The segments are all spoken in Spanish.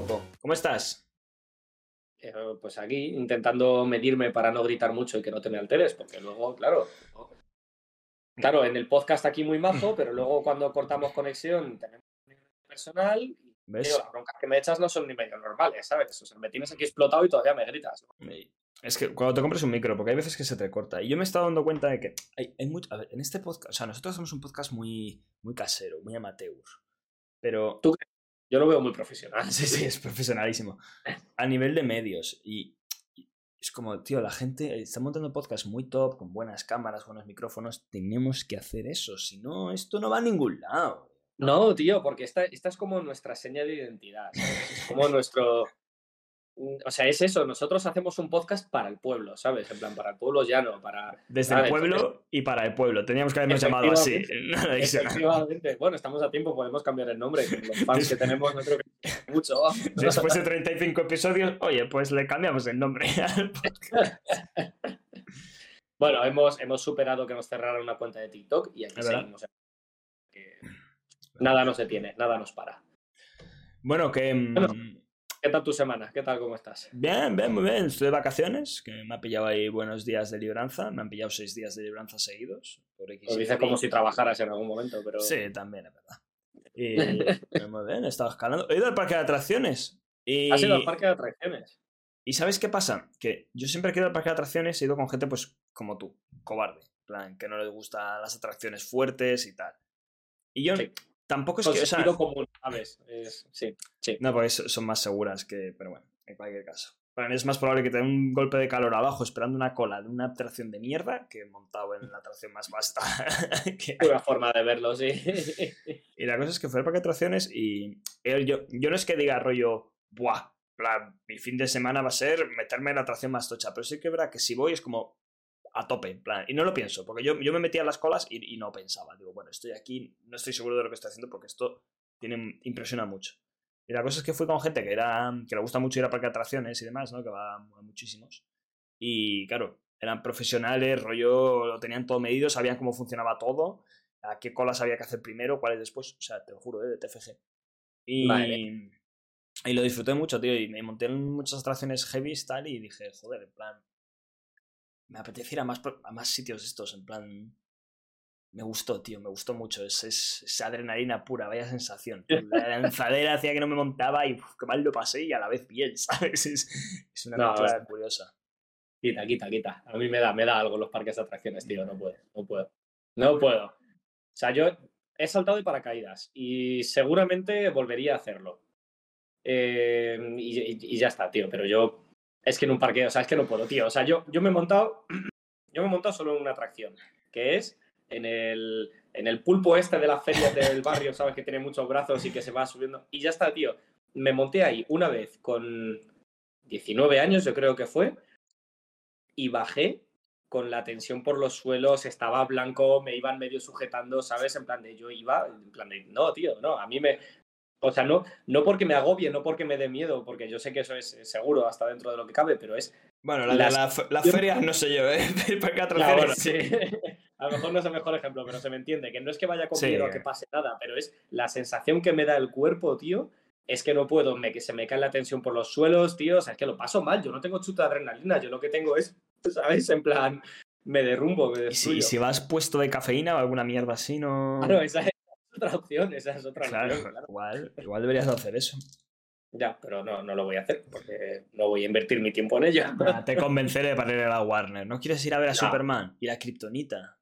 poco. ¿Cómo estás? Eh, pues aquí intentando medirme para no gritar mucho y que no te me alteres, porque luego, claro, claro, en el podcast aquí muy majo, pero luego cuando cortamos conexión tenemos personal ¿Ves? tío, las broncas que me echas no son ni medio normales, ¿sabes? O sea, me tienes aquí explotado y todavía me gritas. ¿no? Es que cuando te compres un micro, porque hay veces que se te corta. Y yo me he estado dando cuenta de que hay, hay mucho. A ver, en este podcast. O sea, nosotros hacemos un podcast muy, muy casero, muy amateur. Pero. ¿Tú Yo lo veo muy profesional. Sí, sí, es profesionalísimo. A nivel de medios. Y, y es como, tío, la gente está montando podcast muy top, con buenas cámaras, buenos micrófonos. Tenemos que hacer eso. Si no, esto no va a ningún lado. No, tío, porque esta, esta es como nuestra seña de identidad, ¿sabes? Es como nuestro... O sea, es eso, nosotros hacemos un podcast para el pueblo, ¿sabes? En plan, para el pueblo llano, para... Desde ¿sabes? el pueblo y para el pueblo. Teníamos que habernos llamado así. Efectivamente. Bueno, estamos a tiempo, podemos cambiar el nombre. con Los fans que tenemos, no creo que mucho. Después de 35 episodios, oye, pues le cambiamos el nombre al podcast. Bueno, hemos, hemos superado que nos cerraran una cuenta de TikTok y aquí seguimos. Que Nada nos detiene, nada nos para. Bueno, que. mm, Bueno. ¿Qué tal tu semana? ¿Qué tal? ¿Cómo estás? Bien, bien, muy bien. Estoy de vacaciones, que me ha pillado ahí buenos días de libranza. Me han pillado seis días de libranza seguidos. Por X Lo dices como si trabajaras en algún momento, pero... Sí, también, es verdad. Y muy bien, he estado escalando. He ido al parque de atracciones. Y, Has ido al parque de atracciones. ¿Y sabes qué pasa? Que yo siempre que he ido al parque de atracciones he ido con gente, pues, como tú, cobarde. En plan, que no les gustan las atracciones fuertes y tal. Y yo Sí. Tampoco es Con que. o sea, común, ¿sabes? Es- sí, sí. No, porque so- son más seguras que. Pero bueno, en cualquier caso. Para mí es más probable que te dé un golpe de calor abajo esperando una cola de una atracción de mierda que montado en la atracción más vasta. que hay. Una forma de verlo, sí. Y la cosa es que fue de atracciones y él- yo, yo no es que diga rollo, buah, plan, mi fin de semana va a ser meterme en la atracción más tocha, pero sí que es verdad que si voy es como a tope, en plan, y no lo pienso, porque yo, yo me metía en las colas y, y no pensaba, digo, bueno, estoy aquí, no estoy seguro de lo que estoy haciendo porque esto tiene, impresiona mucho. Y la cosa es que fui con gente que, era, que le gusta mucho ir a parque de atracciones y demás, ¿no? Que va a muchísimos. Y claro, eran profesionales, rollo, lo tenían todo medido, sabían cómo funcionaba todo, a qué colas había que hacer primero, cuáles después, o sea, te lo juro, ¿eh? de TFG. Y, Vale. y lo disfruté mucho, tío, y me monté en muchas atracciones heavy tal y dije, joder, en plan, me apetece ir a más, a más sitios estos, en plan, me gustó, tío, me gustó mucho, es, es, es adrenalina pura, vaya sensación. La lanzadera hacía que no me montaba y uf, qué mal lo pasé y a la vez bien, ¿sabes? Es, es una No, curiosa. Quita, quita, quita. A mí me da, me da algo los parques de atracciones, tío. No puedo, no puedo. No puedo. O sea, yo he saltado de paracaídas y seguramente volvería a hacerlo. Eh, y, y- y ya está, tío. Pero yo, es que en un parque, o sea, es que no puedo, tío. O sea, yo, yo me he montado, yo me he montado solo en una atracción, que es en el, en el pulpo este de las ferias del barrio, ¿sabes? Que tiene muchos brazos y que se va subiendo. Y ya está, tío. Me monté ahí una vez con 19 años, yo creo que fue, y bajé con la tensión por los suelos, estaba blanco, me iban medio sujetando, ¿sabes? En plan de yo iba, en plan de, no, tío, no, a mí me... O sea, no, no porque me agobie, no porque me dé miedo, porque yo sé que eso es seguro hasta dentro de lo que cabe, pero es... Bueno, la, Las- la, la feria no sé yo, ¿eh? Ya, atracciones, bueno, sí. A lo mejor no es el mejor ejemplo, pero se me entiende, que no es que vaya con Sí. miedo a que pase nada, pero es la sensación que me da el cuerpo, tío, es que no puedo, me, que se me cae la tensión por los suelos, tío, o sea, es que lo paso mal, yo no tengo chuta de adrenalina, yo lo que tengo es, ¿sabes? En plan, me derrumbo, me Y si, si vas puesto de cafeína o alguna mierda así, no. Claro, esa es otra opción, esa es otra Claro, opción, claro. Igual, igual deberías de hacer eso. Ya, pero no, no lo voy a hacer, porque no voy a invertir mi tiempo en ello. Ah, Te convenceré para ir a la Warner. ¿No quieres ir a ver a No. Superman? Y la Kryptonita.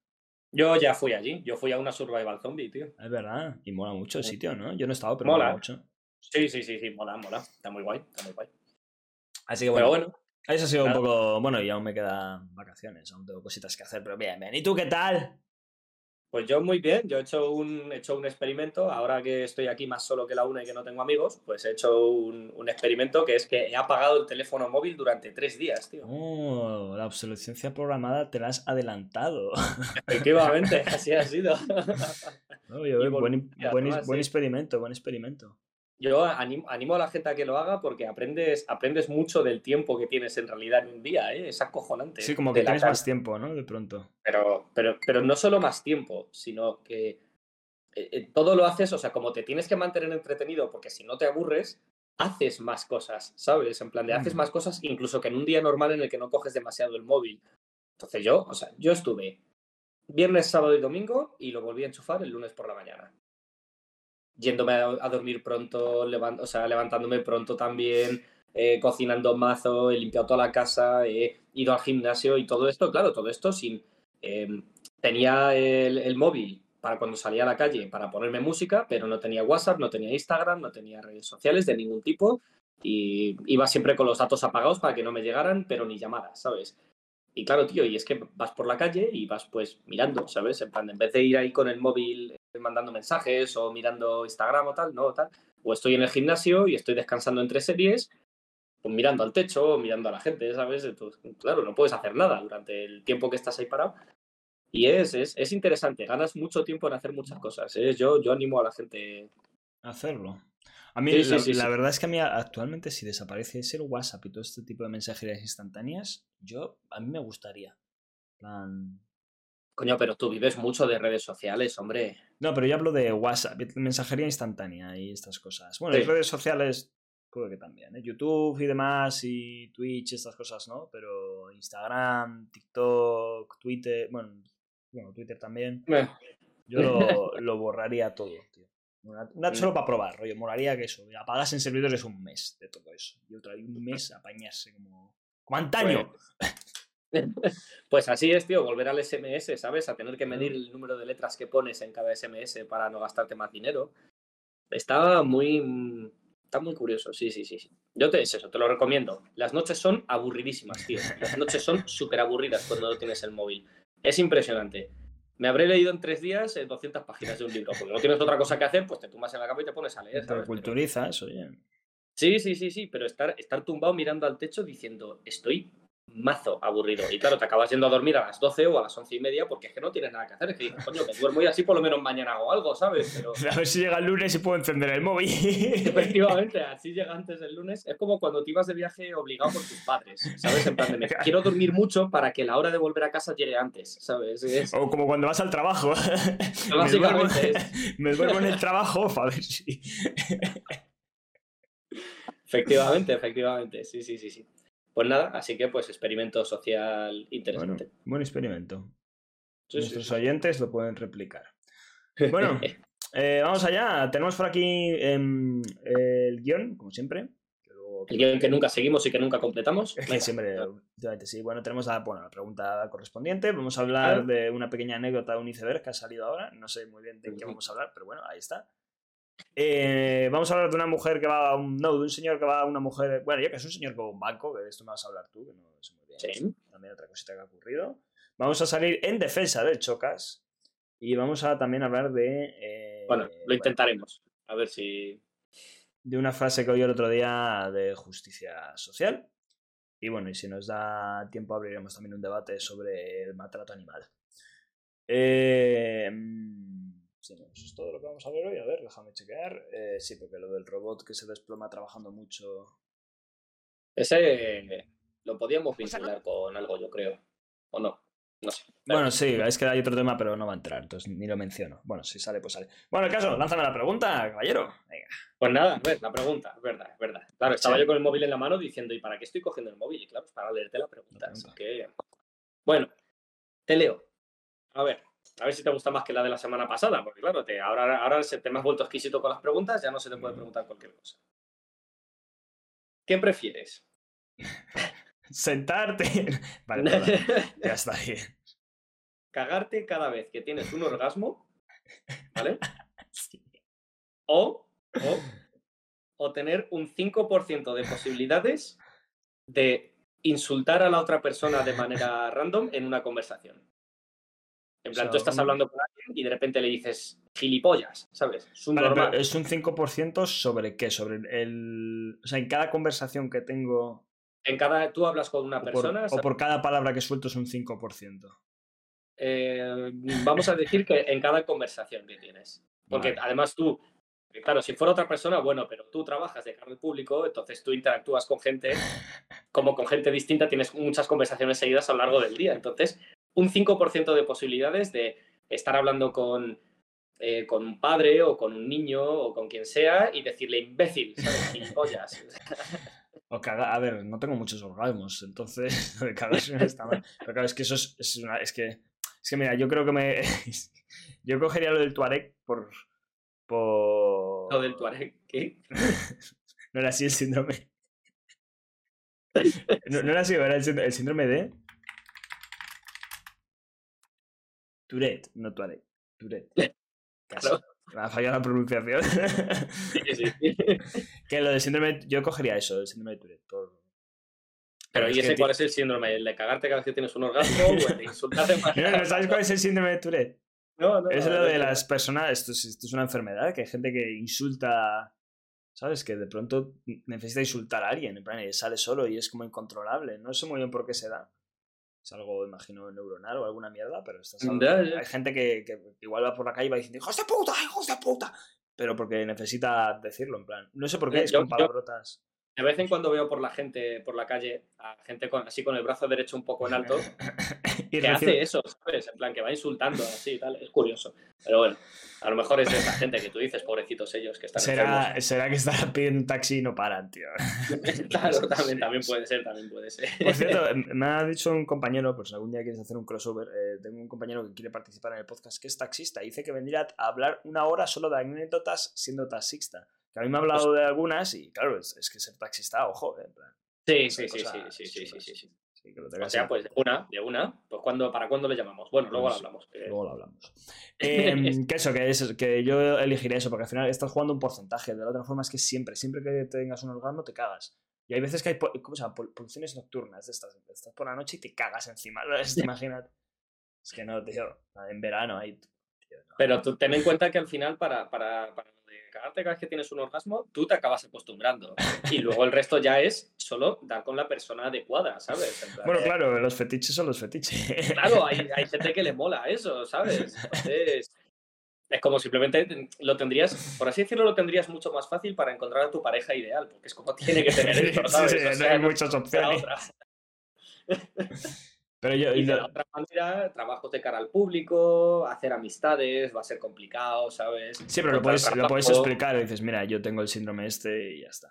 Yo ya fui allí, yo fui a una survival zombie, tío. Es verdad. Y mola mucho el sitio, ¿no? Yo no he estado, pero Mola. mola mucho. Sí, sí, sí, sí, mola, mola, está muy guay, está muy guay. Así que bueno, Pero bueno, eso ha sido Claro. un poco. Bueno, y aún me quedan vacaciones, aún tengo cositas que hacer, pero bien, bien. ¿Y tú qué tal? Pues yo muy bien, yo he hecho un, he hecho un experimento, ahora que estoy aquí más solo que la una y que no tengo amigos, pues he hecho un, un experimento que es que he apagado el teléfono móvil durante tres días, tío. Oh, la obsolescencia programada te la has adelantado. Efectivamente, así ha sido. Buen, experimento, buen experimento. Yo animo, animo a la gente a que lo haga porque aprendes, aprendes mucho del tiempo que tienes en realidad en un día, ¿eh? es acojonante. Sí, como que tienes más tiempo, ¿no? De pronto. Pero, pero, pero no solo más tiempo, sino que eh, eh, todo lo haces, o sea, como te tienes que mantener entretenido porque si no te aburres, haces más cosas, ¿sabes? En plan de haces Mm. más cosas incluso que en un día normal en el que no coges demasiado el móvil. Entonces yo, o sea, yo estuve viernes, sábado y domingo y lo volví a enchufar el lunes por la mañana. Yéndome a, dormir pronto, levan- o sea, levantándome pronto también, eh, cocinando mazo, he limpiado toda la casa, he ido al gimnasio y todo esto, claro, todo esto sin... eh, tenía el, el móvil para cuando salía a la calle para ponerme música, pero no tenía WhatsApp, no tenía Instagram, no tenía redes sociales de ningún tipo y iba siempre con los datos apagados para que no me llegaran, pero ni llamadas, ¿sabes? Y claro, tío, y es que vas por la calle y vas pues mirando, ¿sabes? En plan, en vez de ir ahí con el móvil eh, mandando mensajes o mirando Instagram o tal, no, tal. O estoy en el gimnasio y estoy descansando entre series, pues mirando al techo o mirando a la gente, ¿sabes? Entonces, claro, no puedes hacer nada durante el tiempo que estás ahí parado. Y es, es, es interesante, ganas mucho tiempo en hacer muchas cosas. ¿eh? Yo, yo animo a la gente. Hacerlo. A mí, Sí, la, sí, la sí. verdad es que a mí actualmente, si desapareciese el WhatsApp y todo este tipo de mensajerías instantáneas, yo, a mí me gustaría. Plan, Coño, pero tú vives mucho de redes sociales, hombre. No, pero yo hablo de WhatsApp, mensajería instantánea y estas cosas. Bueno, y redes sociales, puede que también. ¿eh? YouTube y demás, y Twitch, estas cosas, ¿no? Pero Instagram, TikTok, Twitter, bueno, bueno Twitter también. Eh, Yo lo, lo borraría todo, tío. Una, una- solo para probar, rollo. Molaría que eso, apagasen servidores un mes de todo eso. Y otra, y un mes apañarse como. ¡Como antaño! Pues así es, tío, volver al SMS, ¿sabes? A tener que medir el número de letras que pones en cada SMS para no gastarte más dinero. Está muy. Está muy curioso, sí, sí, sí. sí. Yo te es eso, te lo recomiendo. Las noches son aburridísimas, tío. Las noches son súper aburridas cuando no tienes el móvil. Es impresionante. Me habré leído en tres días eh, 200 páginas de un libro, porque no tienes otra cosa que hacer, pues te tumbas en la cama y te pones a leer. Te culturizas, oye. Sí, sí, sí, sí, pero estar, estar tumbado mirando al techo diciendo, estoy mazo aburrido. Y claro, te acabas yendo a dormir a las 12 o a las 11 y media porque es que no tienes nada que hacer. Es que dices, coño, me duermo y así por lo menos mañana hago algo, ¿sabes? Pero A ver si llega el lunes y puedo encender el móvil. efectivamente, así llega antes del lunes. Es como cuando te ibas de viaje obligado por tus padres, ¿sabes? En plan de, me quiero dormir mucho para que la hora de volver a casa llegue antes, ¿sabes? Es- O como cuando vas al trabajo. me, duermo, Básicamente me duermo en el trabajo para ver si. Efectivamente, efectivamente, sí, sí, sí, sí. Pues nada, así que pues experimento social Bueno, interesante. buen experimento. Sí, Nuestros sí. oyentes lo pueden replicar. Bueno, eh, vamos allá. Tenemos por aquí em, el guion, como siempre. El guion que nunca seguimos y que nunca completamos. Que siempre, sí. Bueno, tenemos la, bueno, la pregunta correspondiente. Vamos a hablar de una pequeña anécdota de un iceberg que ha salido ahora. No sé muy bien de qué vamos a hablar, pero bueno, ahí está. Eh, vamos a hablar de una mujer que va a un. No, de un señor que va a una mujer. Bueno, ya que es un señor con un banco, que de esto me vas a hablar tú, que no sé muy bien. Sí. También otra cosita que ha ocurrido. Vamos a salir en defensa del Chocas. Y vamos a también hablar de. eh, Bueno, lo intentaremos. A ver si. de una frase que oí el otro día de justicia social. Y bueno, y si nos da tiempo abriremos también un debate sobre el maltrato animal. Eh, sí, no, eso es todo lo que vamos a ver hoy. A ver, déjame chequear. Eh, sí, porque lo del robot que se desploma trabajando mucho. Ese lo podíamos vincular con algo, yo creo. ¿O no? No sé. Bueno, sí, es que hay otro tema, pero no va a entrar, entonces ni lo menciono. Bueno, si sale, pues sale. Bueno, el caso, lánzame la pregunta, caballero. Venga. Pues nada, a ver, la pregunta, es verdad, es verdad. Claro, estaba Sí. yo con el móvil en la mano diciendo, ¿y para qué estoy cogiendo el móvil? Y claro, pues para leerte la pregunta. La Así pregunta. que. Bueno, te leo. A ver, a ver si te gusta más que la de la semana pasada, porque claro, te, ahora, ahora se te me has vuelto exquisito con las preguntas, ya no se te puede preguntar cualquier cosa. ¿Qué prefieres? Sentarte. Vale, ya está bien. cagarte cada vez que tienes un orgasmo, ¿vale? O, o, o tener un 5% de posibilidades de insultar a la otra persona de manera random en una conversación. En plan, O sea, tú estás hablando con alguien y de repente le dices gilipollas, ¿sabes? Es un Vale. ¿Es un 5% sobre qué? Sobre el. O sea, en cada conversación que tengo. En cada, tú hablas con una O por, persona, o por cada palabra que suelto es un 5%. eh, vamos a decir que en cada conversación que tienes. Porque Vale. además tú, eh, claro, si fuera otra persona, bueno, pero tú trabajas de cara al público, entonces tú interactúas con gente, como con gente distinta, tienes muchas conversaciones seguidas a lo largo del día. Entonces, un 5% de posibilidades de estar hablando con eh, con un padre o con un niño o con quien sea y decirle imbécil, ¿sabes? Gilipollas. O caga, a ver, no tengo muchos orgasmos, entonces lo de cagarse está mal. Pero claro, es que eso es, es una. Es que, es que mira, yo creo que me. yo cogería lo del Tuareg por. por... Lo del Tuareg, ¿qué? no era así el síndrome. No, no era así, era el síndrome de. Tourette, no Tuareg. Tourette. Casi. Claro. Me ha fallado la pronunciación. Sí, sí. que lo del síndrome. Yo cogería eso, el síndrome de Tourette. Por... Pero ¿y ese cuál es el síndrome? ¿El de cagarte cada vez que tienes un orgasmo o el de insultarte más? No, no, ¿sabes cuál es el síndrome de Tourette? No, no, Es no, lo no, de no. las personas, esto es, esto es una enfermedad, que hay gente que insulta, ¿sabes? Que de pronto necesita insultar a alguien, en plan, y sale solo y es como incontrolable. No sé muy bien por qué se da. Es algo, imagino, neuronal o alguna mierda, pero estás hablando- hay gente que, que igual va por la calle y va diciendo, hijos de puta, hijos de puta. Pero porque necesita decirlo, en plan. No sé por qué, Eh, es yo- con yo- palabrotas. De vez en cuando veo por la gente por la calle a gente con, así con el brazo derecho un poco en alto y que hace eso, ¿sabes? En plan, que va insultando así y tal. Es curioso. Pero bueno, a lo mejor es esa gente que tú dices, pobrecitos ellos que están ¿Será, será que están pidiendo un taxi y no paran, tío. claro, también, también puede ser, también puede ser. Por cierto, me ha dicho un compañero, pues algún día quieres hacer un crossover, eh, tengo un compañero que quiere participar en el podcast que es taxista. Dice que vendría a hablar una hora solo de anécdotas siendo taxista. Que a mí me ha hablado de algunas y claro, es, es que ser taxista, ojo, eh, en plan, Sí, sí, sí, sí, sí, sí, sí, sí, sí. sí, que lo O sea, pues de una, de una. Pues cuando, ¿para cuándo le llamamos? Bueno, luego lo Pues, hablamos. que- Luego lo hablamos. Em, que eso, que, es, que yo elegiría eso, porque al final estás jugando un porcentaje. De la otra forma es que siempre, siempre que tengas un orgasmo, te cagas. Y hay veces que hay ¿cómo se llama? Poluciones nocturnas de estas. Estás por la noche y te cagas encima. Imagínate. Es que no, tío. En verano hay. tío, no. Pero tú ten en cuenta que al final, para, para, cagarte cada vez que tienes un orgasmo, tú te acabas acostumbrando. Y luego el resto ya es solo dar con la persona adecuada, ¿sabes? Plan, Bueno, claro, los fetiches son los fetiches. Claro, hay, hay gente que le mola eso, ¿sabes? Entonces, es como simplemente lo tendrías, por así decirlo, lo tendrías mucho más fácil para encontrar a tu pareja ideal, porque es como tiene que tener Sí, esto, sí, ¿sabes? sí, O no hay muchas opciones. Pero yo. Y de yo- la otra manera, trabajos de cara al público, hacer amistades, va a ser complicado, ¿sabes? Sí, pero lo puedes, lo puedes explicar dices, mira, yo tengo el síndrome este y ya está.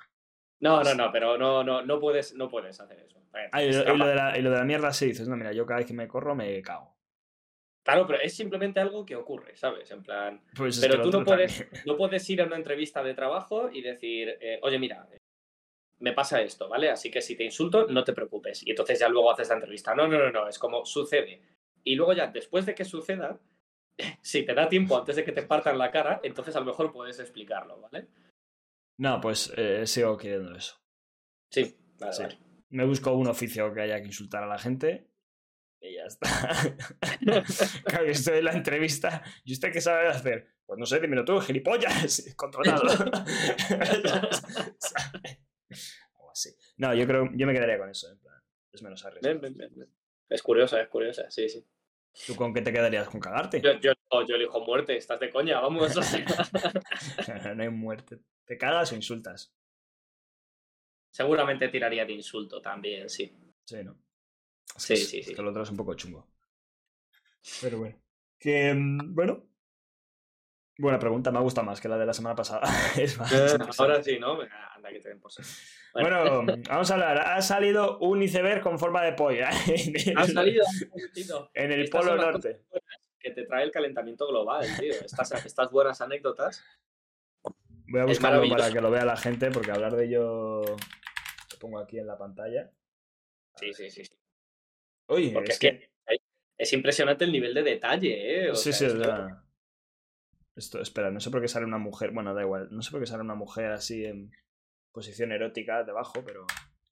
No, no, no, pero no, no, no puedes, no puedes hacer eso. Ah, y, lo, y trabajo. lo de la, y lo de la mierda sí dices, no, mira, yo cada vez que me corro me cago. Claro, pero es simplemente algo que ocurre, ¿sabes? En plan, Pues es Pero tú no puedes- también. no puedes ir a una entrevista de trabajo y decir, eh, oye, mira, me pasa esto, ¿vale? Así que si te insulto, no te preocupes. Y entonces ya luego haces la entrevista. No, no, no, no, es como sucede. Y luego ya, después de que suceda, si te da tiempo antes de que te partan la cara, entonces a lo mejor puedes explicarlo, ¿vale? No, pues eh, sigo queriendo eso. Sí, vale, Sí. vale. Me busco un oficio que haya que insultar a la gente y ya está. claro estoy en la entrevista. ¿Y usted qué sabe hacer? Pues no sé, dímelo tú, gilipollas, controlado. Algo así. No, yo creo, yo me quedaría con eso, en plan. Es menos arriesgado. Ven, ven, ven, ven. Es curiosa, es curiosa, sí, sí. ¿Tú con qué te quedarías? ¿Con cagarte? Yo, yo, yo elijo muerte, estás de coña, vamos. no hay muerte. ¿Te cagas o insultas? Seguramente tiraría de insulto también, sí. Sí, ¿no? Es Sí, sí, es sí. Que lo otro es un poco chungo. Pero bueno. Que, mm, bueno. Buena pregunta, me gusta más que la de la semana pasada. es más. Ahora sí, ¿no? Anda que te den por saco. Bueno, vamos a hablar. Ha salido un iceberg con forma de polla. El, Ha salido, salido. en el Estas Polo Norte. que te trae el calentamiento global, tío. Estas, estas buenas anécdotas. Voy a buscarlo para que lo vea la gente, porque hablar de ello lo pongo aquí en la pantalla. Sí, sí, sí. Uy, Porque es es que es impresionante el nivel de detalle, ¿eh? O Sí, sea, sí, es verdad. Esto, espera, no sé por qué sale una mujer. Bueno, da igual. No sé por qué sale una mujer así en posición erótica debajo, pero.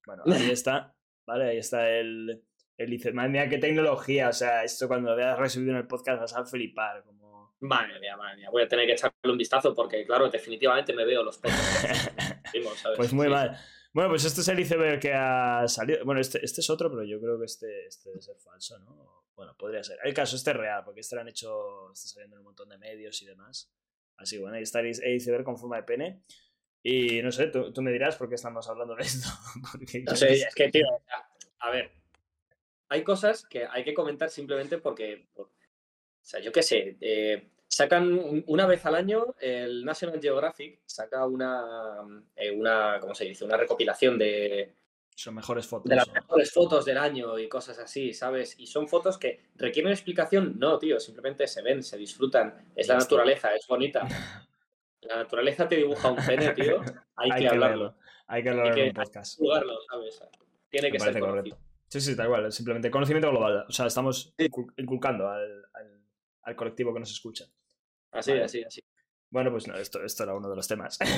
Bueno, ahí está. Vale, ahí está el. el ice- Madre mía, qué tecnología. O sea, esto cuando lo veas resubido en el podcast vas a flipar. Como. Madre mía, madre mía. Voy a tener que echarle un vistazo porque, claro, definitivamente me veo los ¿sabes? Pues muy Sí, mal. Bueno, pues este es el iceberg que ha salido. Bueno, este, este es otro, pero yo creo que este, este debe ser falso, ¿no? Bueno, podría ser. El caso, este es real, porque este lo han hecho. Está saliendo en un montón de medios y demás. Así que bueno, ahí está el iceberg con forma de pene. Y no sé, tú, tú me dirás por qué estamos hablando de esto. No sé, es que, tío, a ver, hay cosas que hay que comentar simplemente porque, por- o sea, yo qué sé, eh, sacan una vez al año, el National Geographic saca una, eh, una ¿cómo se dice? Una recopilación de, son mejores fotos. De las mejores fotos del año y cosas así, ¿sabes? Y son fotos que requieren explicación. No, tío, simplemente se ven, se disfrutan. Es la naturaleza, es bonita. La naturaleza te dibuja un pene, tío. Hay, que, hablarlo. Hay que hablarlo en un podcast. Jugarlo, ¿sabes? Tiene que ser correcto. Sí, sí, está igual. Simplemente conocimiento global. O sea, estamos inculcando al, al, colectivo que nos escucha. Así, así, así. Bueno, pues no, esto, esto era uno de los temas.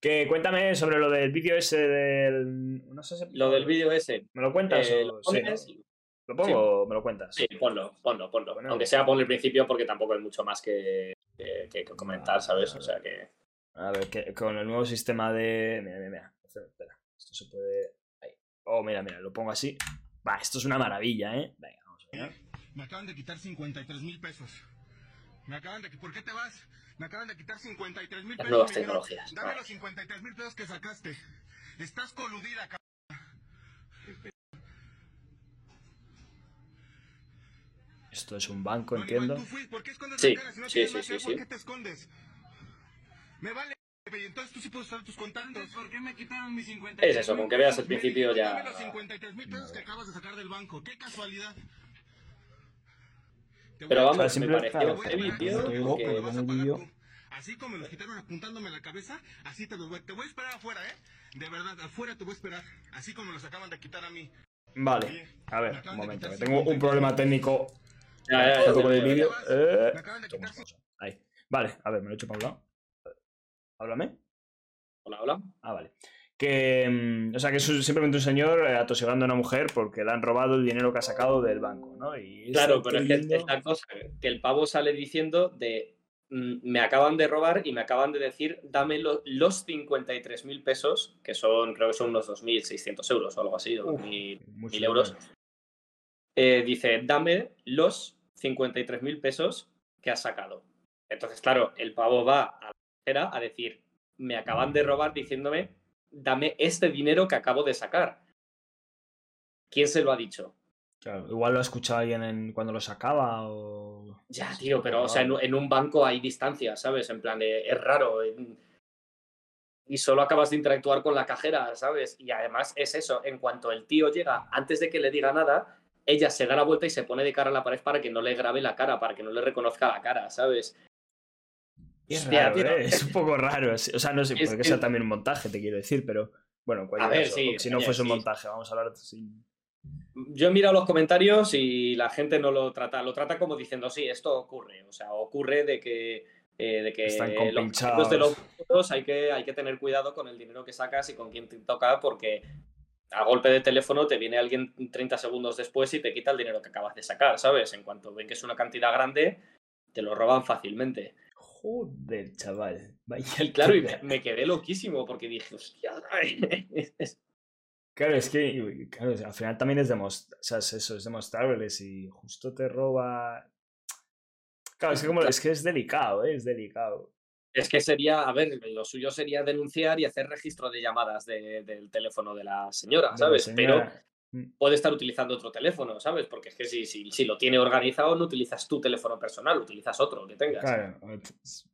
Que cuéntame sobre lo del vídeo ese del. No sé si... Lo del vídeo ese. ¿Me lo cuentas? Eh, o... sí, ¿Lo pongo o me lo cuentas? Sí, ponlo, ponlo, ponlo. Aunque sea por el principio, porque tampoco hay mucho más que, que, comentar, ¿sabes? O sea que. A ver, que con el nuevo sistema de. Mira, mira, mira. Espera, esto se puede. Ahí. Oh, mira, mira, lo pongo así. Va, esto es una maravilla, ¿eh? Venga, vamos a ver. Me acaban de quitar 53 mil pesos. Me acaban de. ¿Por qué te vas? Me acaban de quitar 53 mil pesos. Nuevas tecnologías. Dame los 53 mil pesos que sacaste. Estás coludida, cabrón. Esto es un banco, entiendo. ¿Por qué escondes sí, la cara? Si no sí, sí, sí, ¿Por qué te escondes? Me vale. Y entonces tú sí puedes usar tus contactos. ¿Por qué me quitaron mis 53 Es eso, con que veas el principio ya. Dame los 53 mil pesos que acabas de sacar del banco. Qué casualidad. Pero vamos, me pareció heavy, tío. Así como me los quitaron apuntándome la cabeza, así te los voy, te voy a esperar afuera, ¿eh? De verdad, afuera te voy a esperar. Así como los acaban de quitar a mí. Vale, a ver, un momento, que tengo un problema técnico ya, ya, con el vídeo. Eh, ahí. Vale, a ver, me lo he hecho para un lado. Háblame. Hola, hola. Ah, vale. Que, mm, o sea, que es simplemente un señor eh, atosigando a una mujer porque le han robado el dinero que ha sacado del banco, ¿no? Y claro, pero es que esta cosa, que el pavo sale diciendo de mm, me acaban de robar y me acaban de decir dame los 53 mil pesos, que son, creo que son unos 2.600 euros o algo así, o 1.000 euros. Eh, dice, dame los 53 mil pesos que has sacado. Entonces, claro, el pavo va a la a decir, me acaban de robar diciéndome dame este dinero que acabo de sacar. ¿Quién se lo ha dicho? Claro, igual lo ha escuchado alguien en, cuando lo sacaba o... Ya, tío, pero o sea, en, un banco hay distancia, ¿sabes? En plan, es raro. Y solo acabas de interactuar con la cajera, ¿sabes? Y además es eso, en cuanto el tío llega, antes de que le diga nada, ella se da la vuelta y se pone de cara a la pared para que no le grabe la cara, para que no le reconozca la cara, ¿sabes? Es, ¿eh? es un poco raro. O sea, no sé, por porque sea también un montaje, te quiero decir, pero bueno, a ver, si no fuese un montaje, vamos a hablar sin. Yo he mirado los comentarios y la gente no lo trata, lo trata como diciendo, sí, esto ocurre. O sea, ocurre de que, eh, de que los de los hay que, hay que tener cuidado con el dinero que sacas y con quién te toca, porque a golpe de teléfono te viene alguien 30 segundos después y te quita el dinero que acabas de sacar, ¿sabes? En cuanto ven que es una cantidad grande, te lo roban fácilmente. Joder, chaval. Vaya claro, y me, quedé loquísimo porque dije, hostia. claro, es que claro, al final también es, demostrar, o sea, es eso, es demostrable. Si justo te roba. Claro, es que, como, es, que es delicado, ¿eh? es delicado. Es que sería, a ver, lo suyo sería denunciar y hacer registro de llamadas del teléfono de la señora, ¿sabes? Pero Mm. Puede estar utilizando otro teléfono, ¿sabes? Porque es que si, si, si, lo tiene organizado, no utilizas tu teléfono personal, utilizas otro que tengas. Claro,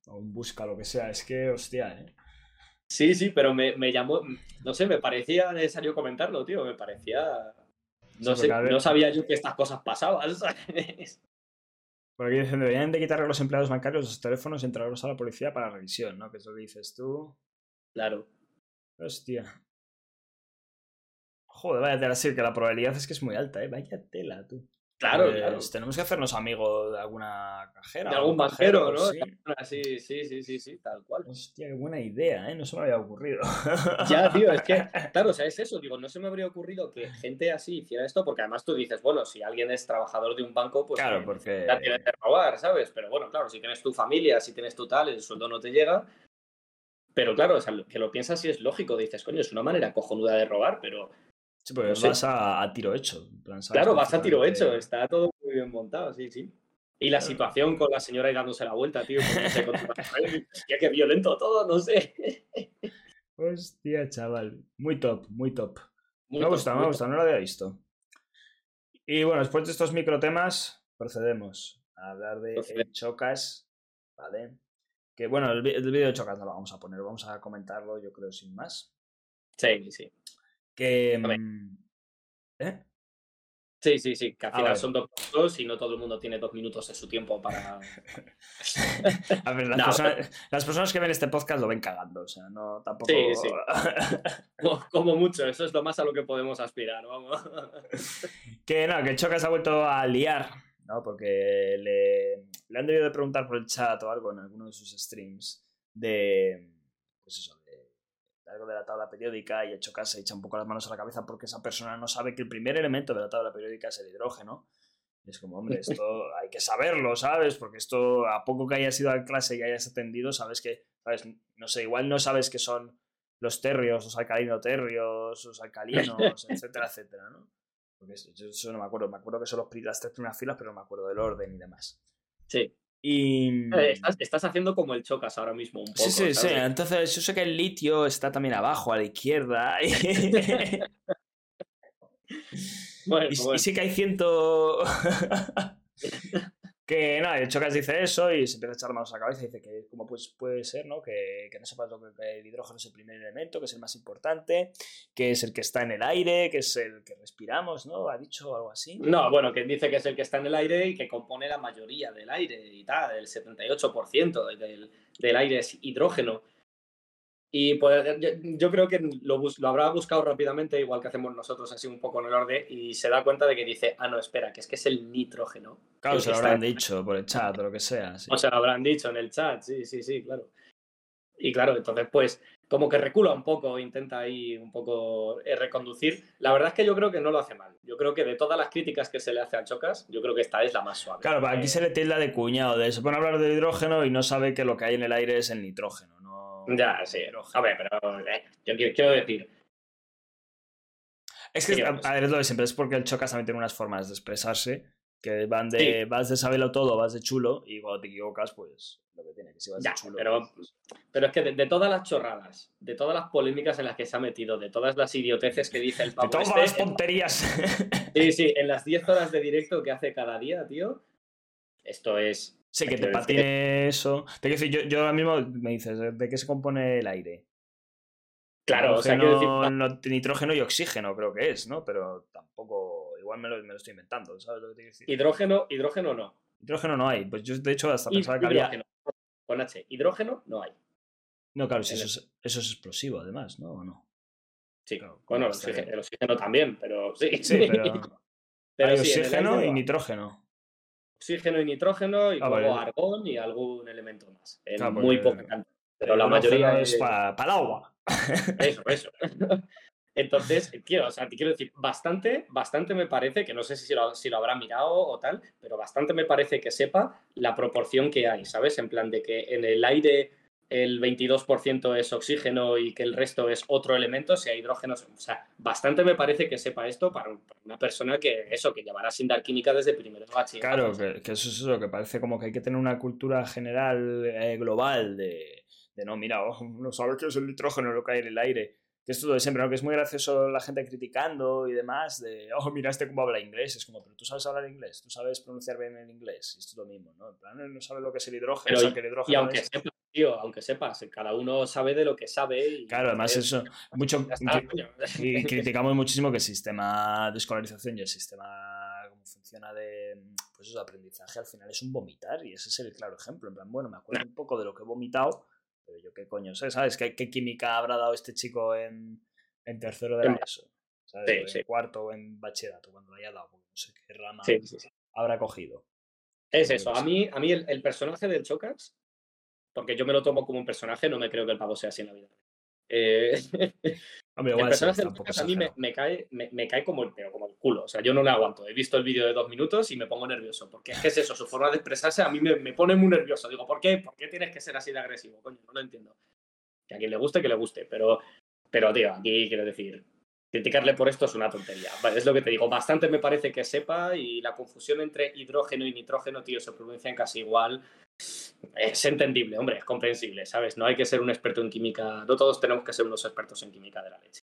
o busca lo que sea, es que, hostia, ¿eh? Sí, sí, pero me, me llamó, no sé, me parecía necesario comentarlo, tío, me parecía... No, sé, no sabía yo que estas cosas pasaban, ¿sabes? Por aquí dicen, deberían de quitar a los empleados bancarios los teléfonos y entregarlos a la policía para revisión, ¿no? Que es lo que dices tú. Claro. Hostia. Joder, vaya tela, sí, que la probabilidad es que es muy alta, ¿eh? Vaya tela, tú. Claro, pues claro. Tenemos que hacernos amigos de alguna cajera. De algún banquero, ¿no? Sí. sí. sí, sí, sí, tal cual. Hostia, qué buena idea, ¿eh? No se me había ocurrido. Ya, tío, es que, claro, o sea, es eso. Digo, no se me habría ocurrido que gente así hiciera esto, porque además tú dices, bueno, si alguien es trabajador de un banco, pues claro, porque... ya tienes que robar, ¿sabes? Pero bueno, claro, si tienes tu familia, si tienes tu tal, el sueldo no te llega. Pero claro, o sea, que lo piensas y es lógico. Dices, coño, es una manera cojonuda de robar, pero Sí, porque vas a, tiro hecho. claro, vas a tiro hecho, está todo muy bien montado, sí, sí. Y la situación con la señora ahí dándose la vuelta, tío. No sé, Hostia, qué violento todo, no sé. Hostia, chaval. Muy top, muy top. me gusta, me gusta, no lo había visto. Y bueno, después de estos micro temas, procedemos. a hablar de el Chocas, ¿vale? Que bueno, el, el vídeo de Chocas no lo vamos a poner, vamos a comentarlo, yo creo, sin más. Sí, sí. Que. Mm, ¿Eh? Sí, sí, sí, que al A final ver. son dos minutos y no todo el mundo tiene dos minutos de su tiempo para... A ver, las, No, personas, las personas que ven este podcast lo ven cagando, o sea, no tampoco. Sí, sí. Como- Como mucho, eso es lo más a lo que podemos aspirar, vamos. que no, que Chocas ha vuelto a liar, ¿no? Porque le, le han debido de preguntar por el chat o algo en alguno de sus streams de. Pues eso, de, de algo de la tabla periódica y el Chocas se echa un poco las manos a la cabeza porque esa persona no sabe que el primer elemento de la tabla periódica es el hidrógeno. Y es como, hombre, esto hay que saberlo, ¿sabes? Porque esto, a poco que hayas ido a clase y hayas atendido, sabes que, ¿sabes? No sé, igual no sabes que son los terrios, los alcalinoterrios, los alcalinos, etcétera, etcétera, ¿no? Porque eso, yo eso no me acuerdo, me acuerdo que son los, las tres primeras filas, pero no me acuerdo del orden y demás. Sí. Y... Estás, estás haciendo como el chocas ahora mismo un poco. Sí, sí, sí. Entonces, yo sé que el litio está también abajo, a la izquierda. Y, Bueno, y- y bueno. sí que hay ciento. que nada, el Chocas dice eso y se empieza a echar manos a la cabeza y dice que, como pues, puede ser, ¿no? Que, que no sepas lo que, que el hidrógeno es el primer elemento, que es el más importante, que es el que está en el aire, que es el que respiramos, ¿no? Ha dicho algo así. No, bueno, que dice que es el que está en el aire y que compone la mayoría del aire y tal, el 78% del, del aire es hidrógeno. Y pues yo, yo creo que lo, bus- lo habrá buscado rápidamente, igual que hacemos nosotros así un poco en el orden, y se da cuenta de que dice, ah, no, espera, que es que es el nitrógeno. Claro, se lo habrán dicho por el chat o lo que sea. sí. O se lo habrán dicho en el chat, sí, sí, sí, claro. Y claro, entonces pues como que recula un poco, intenta ahí un poco eh, reconducir. La verdad es que yo creo que no lo hace mal. Yo creo que de todas las críticas que se le hace a Chocas, yo creo que esta es la más suave. Claro, aquí Eh, se le tilda de cuñado, de se pone a hablar del hidrógeno y no sabe que lo que hay en el aire es el nitrógeno, no. Ya, sí. hidrógeno. A ver, pero eh, yo quiero, quiero decir, Es que, Sí, a, a ver, es lo de siempre, es porque el Chocas también tiene unas formas de expresarse que van de vas de saberlo todo, vas de chulo, y cuando te equivocas, pues lo que tiene, que si vas Ya, de chulo. pero- pues- pero es que de, de todas las chorradas, de todas las polémicas en las que se ha metido, de todas las idioteces que dice el de pavo todas este, las tonterías. sí, sí, en las 10 horas de directo que hace cada día, tío, esto es... sí, que te patine eso. Te quiero decir, yo, yo ahora mismo me dices, ¿de qué se compone el aire? Claro, o sea, quiero decir, Nitrógeno, no- nitrógeno y oxígeno creo que es, ¿no? Pero tampoco, igual me lo, me lo estoy inventando, ¿sabes lo que te quiero decir? hidrógeno, hidrógeno no. Nitrógeno no hay, pues yo de hecho hasta pensaba que había... hidrógeno, con H, hidrógeno no hay. No, claro, si eso, es, eso es explosivo además, ¿no? ¿O no? Sí, Claro, bueno, el oxígeno, bien. el oxígeno también, pero sí. Sí, pero, Pero hay sí, oxígeno y no. nitrógeno. Oxígeno y nitrógeno y Ah, luego vale. argón y algún elemento más. En Claro, muy poca cantidad. Pero la mayoría es para el agua. Eso, eso. Entonces, quiero, o sea, te quiero decir, bastante, bastante me parece, que no sé si lo, si lo habrá mirado o tal, pero bastante me parece que sepa la proporción que hay, ¿sabes? En plan de que en el aire el 22% es oxígeno y que el resto es otro elemento, sea hidrógeno, o sea, bastante me parece que sepa esto para, un- para una persona que eso, que llevará sin dar química desde primero bachillerato. Claro, que, que eso es lo que parece como que hay que tener una cultura general eh, global de, de no, mira, oh, no sabes qué es el nitrógeno, lo que hay en el aire. Que esto lo de siempre, ¿no? Que es muy gracioso la gente criticando y demás, de, oh, mira este cómo habla inglés. Es como, pero tú sabes hablar inglés, tú sabes pronunciar bien el inglés. Y esto es lo mismo, ¿no? En plan, no sabe lo que es el hidrógeno, Pero o sea, que el Y hidrógeno aunque es- tío, aunque sepas, cada uno sabe de lo que sabe. Y Claro, además entonces, eso, mucho... está, coño. Y criticamos muchísimo que el sistema de escolarización y el sistema cómo funciona de pues eso, aprendizaje al final es un vomitar y ese es el claro ejemplo. En plan, bueno, me acuerdo un poco de lo que he vomitado, pero yo qué coño sé, ¿sabes? ¿Qué, qué química habrá dado este chico en, en tercero de la ESO? ¿Sabes? Sí, O en sí. cuarto o en bachillerato, cuando lo haya dado, no sé qué rama Sí, habrá cogido. Es eso, a mí, a mí el, el personaje del Chocas, porque yo me lo tomo como un personaje, no me creo que el pavo sea así en la vida. Eh, Hombre, el personaje del Chocas a mí me, cae, me, me cae como, el, pero como el culo, o sea, yo no le aguanto. He visto el vídeo de dos minutos y me pongo nervioso, porque es que es eso, su forma de expresarse a mí me, me pone muy nervioso. Digo, ¿por qué? ¿Por qué tienes que ser así de agresivo? Coño, no lo entiendo. Que a quien le guste, que le guste, pero, pero tío, aquí quiero decir, criticarle por esto es una tontería. Vale, es lo que te digo, bastante me parece que sepa y la confusión entre hidrógeno y nitrógeno, tío, se pronuncian casi igual. Es entendible, hombre, es comprensible, ¿sabes? No hay que ser un experto en química, no todos tenemos que ser unos expertos en química de la leche.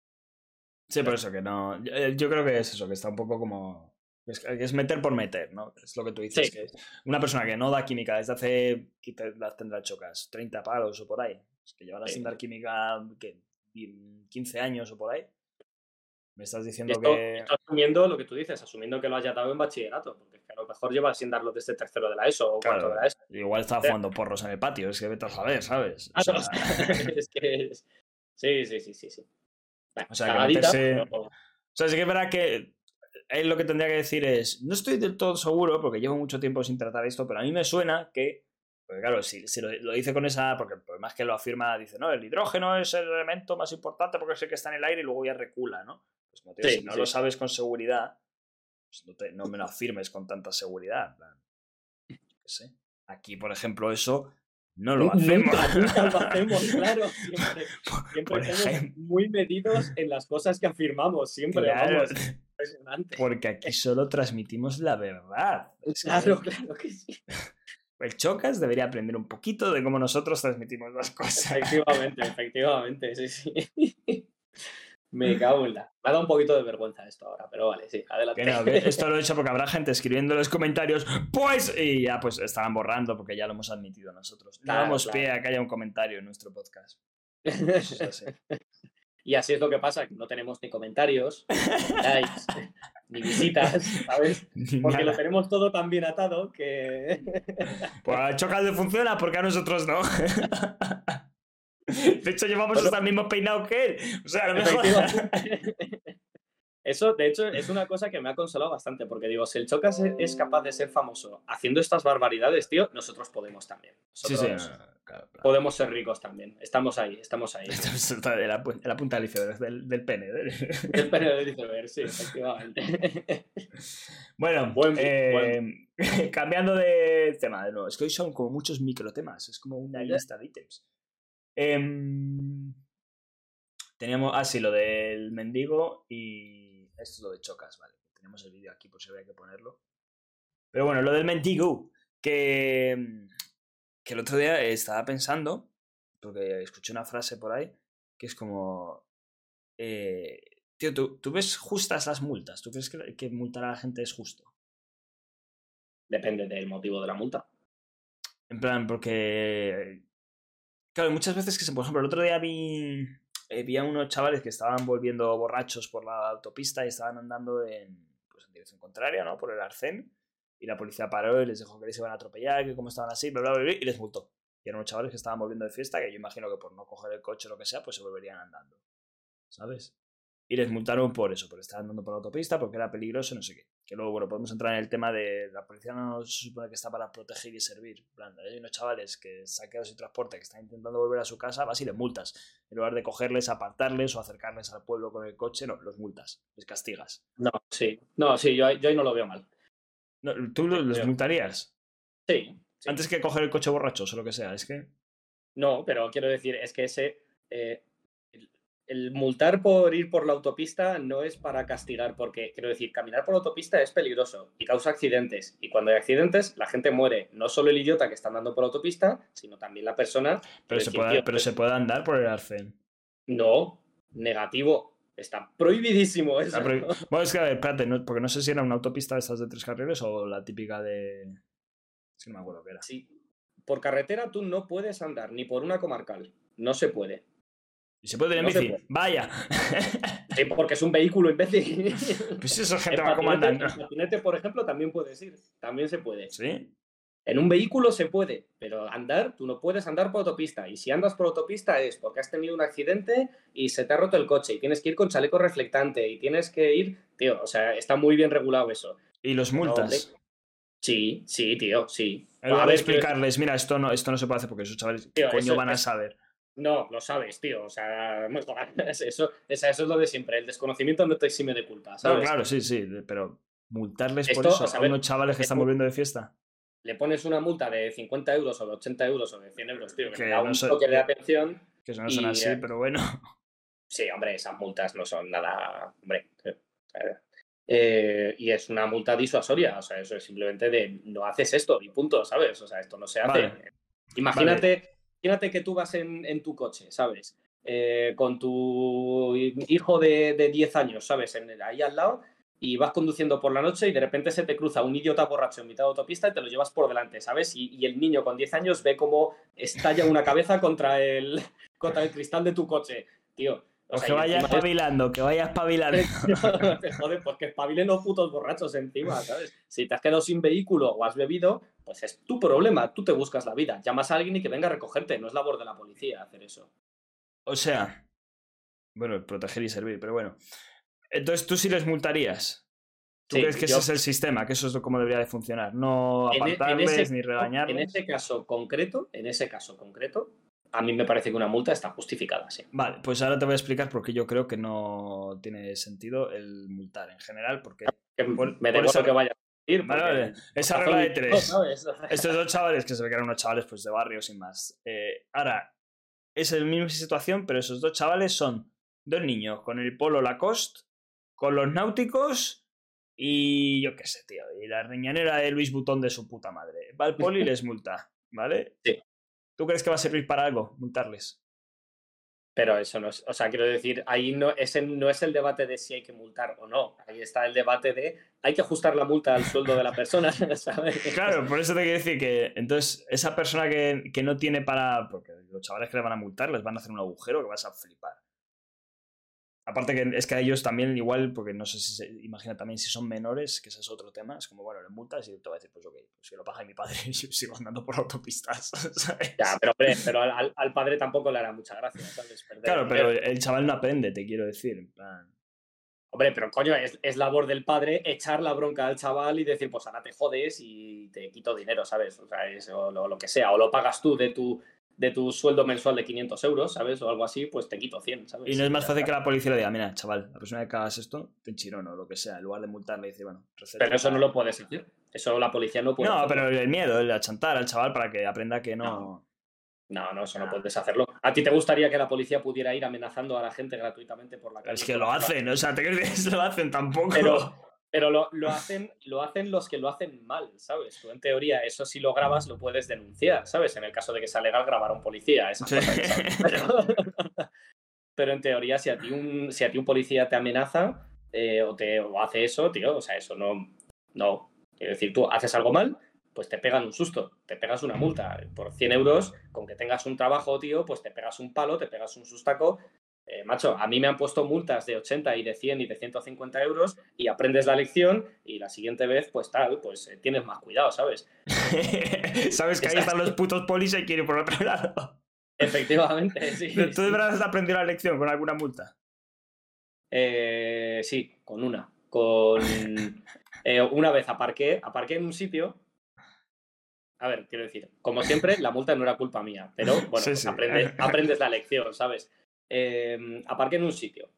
Sí, por eso que no. Yo, eh, yo creo que es eso, que está un poco como. Es, es meter por meter, ¿no? Es lo que tú dices. Que una persona que no da química desde hace. las tendrá chocas, 30 palos o por ahí. Es que llevará sin dar química, ¿qué? 15 años o por ahí. Me estás diciendo que. asumiendo lo que tú dices, asumiendo que lo haya dado en bachillerato, porque a lo mejor lleva sin darlo desde tercero de la ESO o cuarto de la ESO. Igual estaba jugando porros en el patio, es que vete a saber, ¿sabes? O sea... es que. Sí, sí, sí, sí. sí. o sea, que meterse... O sea, sí que es verdad que él lo que tendría que decir es, no estoy del todo seguro, porque llevo mucho tiempo sin tratar esto, pero a mí me suena que, porque claro, si, lo, dice con esa, porque por más que lo afirma, dice, no, el hidrógeno es el elemento más importante porque sé que está en el aire y luego ya recula, ¿no? Si no lo sabes con seguridad, pues no, me lo afirmes con tanta seguridad. Aquí, por ejemplo, eso no lo hacemos. Nunca, lo hacemos, claro. Siempre, siempre muy medidos en las cosas que afirmamos. Siempre, vamos. Impresionante. Porque aquí solo transmitimos la verdad. claro, claro que sí. El Chocas debería aprender un poquito de cómo nosotros transmitimos las cosas. Efectivamente, efectivamente, sí, sí. Me cago en la. Me ha dado un poquito de vergüenza esto ahora, pero vale, sí, adelante. esto lo he hecho porque habrá gente escribiendo en los comentarios, pues, y ya pues estarán borrando porque ya lo hemos admitido nosotros. no damos pie a que haya un comentario en nuestro podcast. y así es lo que pasa, que no tenemos ni comentarios, ni likes, ni visitas, ¿sabes? Porque lo tenemos todo tan bien atado que. pues a Chocas le funciona, porque a nosotros no. De hecho, llevamos hasta el mismo peinado que él. O sea, a lo mejor... Eso, de hecho, es una cosa que me ha consolado bastante, porque digo, si el Chocas es capaz de ser famoso haciendo estas barbaridades, tío, nosotros podemos también. sí, sí, Podemos ser ricos también. Estamos ahí, estamos ahí. la, la punta del iceberg, del, del pene. Del pene del iceberg, sí, efectivamente. Bueno, eh, cambiando de tema de nuevo, es que hoy son como muchos microtemas, es como una lista de ítems. Em, teníamos, ah, sí, lo del mendigo y esto es lo de Chocas, vale. Tenemos el vídeo aquí por si había que ponerlo. Pero bueno, lo del mendigo, que, que el otro día estaba pensando, porque escuché una frase por ahí, que es como, eh, tío, ¿tú, ves justas las multas? ¿Tú crees que, que multar a la gente es justo? Depende del motivo de la multa. En plan, porque Claro, muchas veces que, por ejemplo, el otro día vi, eh, vi a unos chavales que estaban volviendo borrachos por la autopista y estaban andando en, pues, en dirección contraria, ¿no? Por el arcén. Y la policía paró y les dijo que les iban a atropellar, que cómo estaban así, bla, bla, bla, y les multó. Y eran unos chavales que estaban volviendo de fiesta, que yo imagino que por no coger el coche o lo que sea, pues se volverían andando. ¿Sabes? Y les multaron por eso, por estar andando por la autopista, porque era peligroso, no sé qué. Que luego, bueno, podemos entrar en el tema de la policía no se supone que está para proteger y servir. plan, hay unos chavales que saqueados y transporte que están intentando volver a su casa, vas y les multas. En lugar de cogerles, apartarles o acercarles al pueblo con el coche, no, los multas, les castigas. No, sí. No, sí, yo, yo ahí no lo veo mal. ¿Tú los, multarías? Sí, Antes que coger el coche borracho o lo que sea, es que. No, pero quiero decir, es que ese. Eh, el multar por ir por la autopista no es para castigar, porque quiero decir, caminar por la autopista es peligroso y causa accidentes. Y cuando hay accidentes, la gente muere. No solo el idiota que está andando por la autopista, sino también la persona. Pero, se, puede, pero se puede andar por el arcén. No, negativo. Está prohibidísimo eso. Bueno, es que, a ver, espérate, porque no sé si era una autopista de estas de tres carriles o la típica de. Es que no me acuerdo qué era. Sí. Por carretera tú no puedes andar, ni por una comarcal. No se puede. ¿Y se puede ir en bici? Vaya. Sí, porque es un vehículo imbécil. Pues eso gente va comandando. En patinete, por ejemplo, también puedes ir. También se puede. Sí. En un vehículo se puede, pero andar, tú no puedes andar por autopista. Y si andas por autopista es porque has tenido un accidente y se te ha roto el coche y tienes que ir con chaleco reflectante y tienes que ir, tío, o sea, está muy bien regulado eso. ¿Y los multas? sí, sí, tío, sí. A, ver, explicarles, mira, esto no, esto no se puede hacer porque esos chavales, coño, van a saber? No, lo sabes, tío. O sea, eso, eso es lo de siempre. El desconocimiento no te exime de culpa, ¿sabes? claro, sí, sí, pero multarles por eso a, unos chavales que están volviendo de fiesta. Le pones una multa de 50 euros o de 80 euros o de 100 euros, tío, que, da un toque de atención. Que eso no son así, eh, pero bueno. Sí, hombre, esas multas no son nada. Hombre. Eh, eh, y es una multa disuasoria, o sea, eso es simplemente de no haces esto y punto, ¿sabes? O sea, esto no se hace. Imagínate. Imagínate que tú vas en, tu coche, ¿sabes? Eh, con tu hijo de, 10 años, ¿sabes? Ahí al lado, y vas conduciendo por la noche y de repente se te cruza un idiota borracho en mitad de autopista y te lo llevas por delante, ¿sabes? Y, el niño con 10 años ve cómo estalla una cabeza contra el cristal de tu coche, tío. O, sea, que vaya espabilando, que vaya espabilando. Joder, pues que espabilen los putos borrachos encima, ¿sabes? Si te has quedado sin vehículo o has bebido, pues es tu problema, tú te buscas la vida. Llamas a alguien y que venga a recogerte, no es labor de la policía hacer eso. O sea, bueno, proteger y servir, pero bueno. Entonces tú sí les multarías. ¿Tú crees que ese es el sistema? Que eso es como debería de funcionar. No e, apartarles ni regañarles. En ese caso concreto, en ese caso concreto, a mí me parece que una multa está justificada, sí. Vale, pues ahora te voy a explicar por qué yo creo que no tiene sentido el multar en general, porque... me debo que vaya a ir. Vale, vale. Esa regla de tres. Estos dos chavales, que se ve que eran unos chavales pues, de barrio sin más. Eh, ahora, es la misma situación, pero esos dos chavales son dos niños con el polo Lacoste con los náuticos y yo qué sé, tío. Y la riñanera de Luis Butón de su puta madre. Va al poli y les multa, ¿vale? Sí. ¿Tú crees que va a servir para algo multarles? Pero eso no es, o sea, quiero decir, ahí no, ese no es el debate de si hay que multar o no. Ahí está el debate de hay que ajustar la multa al sueldo de la persona, ¿sabes? Claro, por eso te quiero decir que entonces esa persona que, que no tiene para. Porque los chavales que le van a multar les van a hacer un agujero que vas a flipar. Aparte que es que a ellos también igual, porque no sé si se imagina también si son menores, que ese es otro tema, es como, bueno, le multas y te va a decir, pues ok, pues si lo paga mi padre yo sigo andando por autopistas, ¿sabes? Ya, pero, pero al, al, padre tampoco le hará mucha gracia, ¿sabes? claro, pero el chaval no aprende, te quiero decir, en plan... Hombre, pero coño, es, es, labor del padre echar la bronca al chaval y decir, pues ahora te jodes y te quito dinero, ¿sabes? O sea, es, o lo, lo, que sea, o lo pagas tú de tu, de tu sueldo mensual de 500 euros, ¿sabes? O algo así, pues te quito 100, ¿sabes? Y no es más fácil que la policía le diga, mira, chaval, la vez que hagas esto, te enchirono o lo que sea, en lugar de multarle decir, bueno, Pero eso no lo puedes decir. Eso la policía no puede No, pero el miedo, el achantar al chaval para que aprenda que no... no. No, eso no puedes hacerlo. ¿A ti te gustaría que la policía pudiera ir amenazando a la gente gratuitamente por la calle? Es que lo hacen, o sea, te crees que lo hacen tampoco. Pero, pero lo, lo, hacen, lo hacen los que lo hacen mal, ¿sabes? Tú en teoría eso si lo grabas lo puedes denunciar, ¿sabes? En el caso de que sea legal grabar a un policía, esa pero, pero, en teoría si a ti un, si a ti un policía te amenaza eh, o, te, o hace eso, tío, o sea, eso no... no. Quiero decir, tú haces algo mal, pues te pegan un susto, te pegas una multa. Por 100 euros, con que tengas un trabajo, tío, pues te pegas un palo, te pegas un sustaco eh, macho, a mí me han puesto multas de 80 y de 100 y de 150 euros y aprendes la lección y la siguiente vez, pues tal, pues eh, tienes más cuidado, ¿sabes? sabes que ahí están los putos polis y quieren por otro lado. Efectivamente, sí. ¿Tú de verdad has aprendido la lección con alguna multa? Eh, sí, con una. Con una vez aparqué, aparqué en un sitio. A ver, quiero decir, como siempre, la multa no era culpa mía, pero bueno, pues aprendes la lección, ¿sabes? Eh, aparqué en un sitio.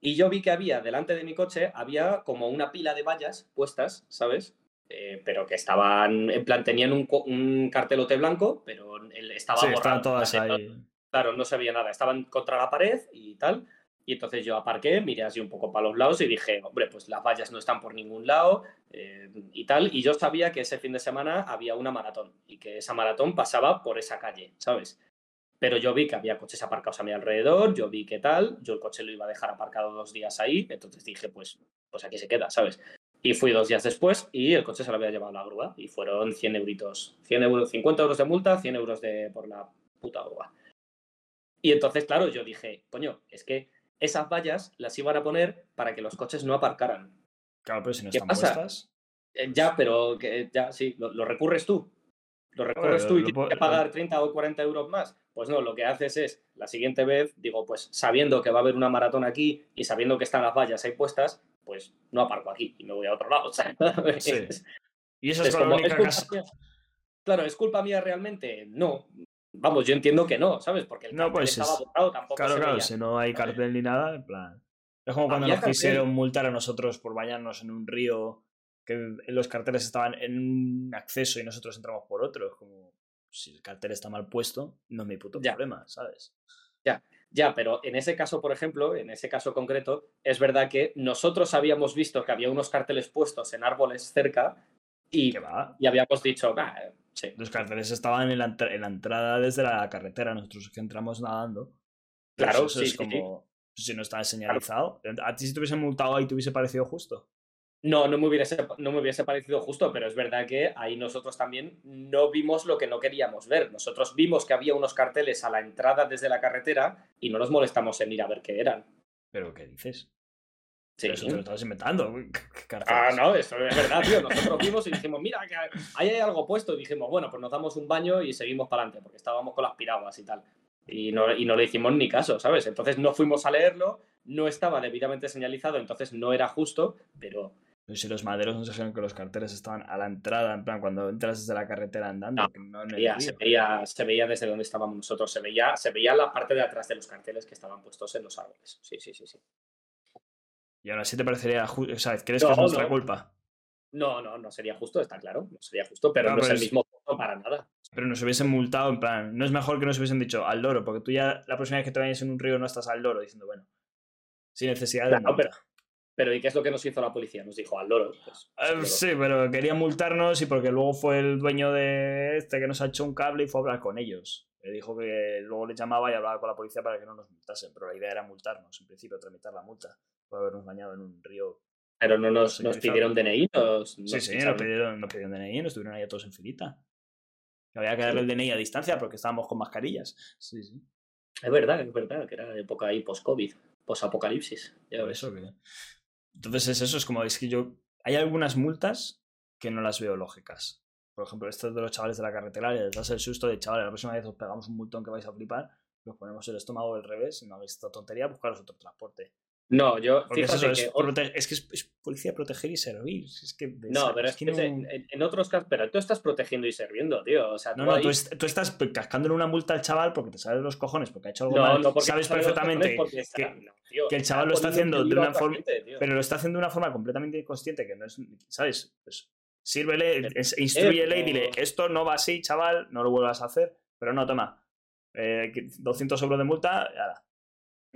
Y yo vi que había, delante de mi coche, había como una pila de vallas puestas, ¿sabes? Eh, pero que estaban, en plan, tenían un, un cartelote blanco, pero estaba sí, Estaban todas ahí. Claro, no se veía nada. Estaban contra la pared y tal. Y entonces yo aparqué, miré así un poco para los lados y dije, hombre, pues las vallas no están por ningún lado eh, y tal. Y yo sabía que ese fin de semana había una maratón y que esa maratón pasaba por esa calle, ¿sabes? Pero yo vi que había coches aparcados a mi alrededor, yo vi que tal, yo el coche lo iba a dejar aparcado dos días ahí, entonces dije, pues, pues aquí se queda, ¿sabes? Y fui dos días después y el coche se lo había llevado a la grúa y fueron 100 euritos, 100 euros, 50 euros de multa, 100 euros de, por la puta grúa. Y entonces, claro, yo dije, coño, es que esas vallas las iban a poner para que los coches no aparcaran. Claro, pero si no están puestas. Eh, ya, pero que, ya, sí, lo recurres tú lo recorres tú y tienes que pagar 30 o 40 euros más. Pues no, lo que haces es, la siguiente vez, digo, pues sabiendo que va a haber una maratón aquí y sabiendo que están las vallas ahí puestas, pues no aparco aquí y me voy a otro lado. Y eso es, la única Claro, ¿es culpa mía realmente? No. Vamos, yo entiendo que no, ¿sabes? Porque el no, pues estaba botado, tampoco Claro, claro, si no hay cartel ni nada, en plan... Es como cuando nos quisieron multar a nosotros por bañarnos en un río que los carteles estaban en un acceso y nosotros entramos por otro. Es como, si el cartel está mal puesto, no es mi puto problema, ¿sabes? Ya, ya, pero en ese caso, por ejemplo, en ese caso concreto, es verdad que nosotros habíamos visto que había unos carteles puestos en árboles cerca y, y habíamos dicho, sí. Los carteles estaban en la, en la, entrada desde la carretera, nosotros que entramos nadando. Claro, sí, es como... Si no está señalizado. ¿A ti si te hubiesen multado ahí te hubiese parecido justo? No, no me, hubiese, no me hubiese parecido justo, pero es verdad que ahí nosotros también no vimos lo que no queríamos ver. Nosotros vimos que había unos carteles a la entrada desde la carretera y no nos molestamos en ir a ver qué eran. ¿Pero qué dices? Sí. Eso te lo estabas inventando. Ah, no, eso es verdad, tío. Nosotros vimos y dijimos, mira, que ahí hay algo puesto. Y dijimos, bueno, pues nos damos un baño y seguimos para adelante, porque estábamos con las piraguas y tal. Y no, y no le hicimos ni caso, ¿sabes? Entonces no fuimos a leerlo, no estaba debidamente señalizado, entonces no era justo, pero pero si los maderos no se dijeron que los carteles estaban a la entrada, en plan, cuando entras desde la carretera andando. No, se, veía, se, veía, desde donde estábamos nosotros, se veía, se veía la parte de atrás de los carteles que estaban puestos en los árboles. Sí, sí, sí, sí. Y ahora sí te parecería justo, o sea, ¿crees que es nuestra culpa? No, no, no sería justo, está claro, no sería justo, pero no, es el mismo punto para nada. Pero nos hubiesen multado, en plan, no es mejor que nos hubiesen dicho al loro, porque tú ya la próxima vez que te vayas en un río no estás al loro diciendo, bueno, sin necesidad de multa. Pero ¿y qué es lo que nos hizo la policía? Nos dijo al loro. Pues, eh, sí, pero quería multarnos y porque luego fue el dueño de este que nos ha hecho un cable y fue a hablar con ellos. Le dijo que luego le llamaba y hablaba con la policía para que no nos multasen, pero la idea era multarnos, en principio, tramitar la multa por habernos bañado en un río. Pero no nos, nos pidieron DNI. sí, sí, nos pidieron, nos pidieron DNI, nos estuvieron ahí todos en filita. Había que darle el DNI a distancia porque estábamos con mascarillas. Sí, sí. Es verdad, es verdad, que era época ahí post-COVID, post-apocalipsis. Ya eso que... Entonces es eso, es como, es que yo, hay algunas multas que no las veo lógicas. Por ejemplo, esto de los chavales de la carretera, les das el susto de, chavales, la próxima vez os pegamos un multón que vais a flipar, os ponemos el estómago del revés, no hagáis esta tontería, buscaros otro transporte. No, yo. es, que... es, policía proteger y servir. Es que, no, pero es que, en, otros casos. Pero tú estás protegiendo y sirviendo, tío. O sea, no, no, tú, estás cascándole una multa al chaval porque te sales los cojones, porque ha hecho algo mal. sabes perfectamente que, el chaval lo está haciendo de una forma. Pero lo está haciendo de una forma completamente inconsciente, que no es. ¿Sabes? Pues sírvele, instruyele y dile: esto no va así, chaval, no lo vuelvas a hacer. Pero no, toma. 200 eh, euros de multa, y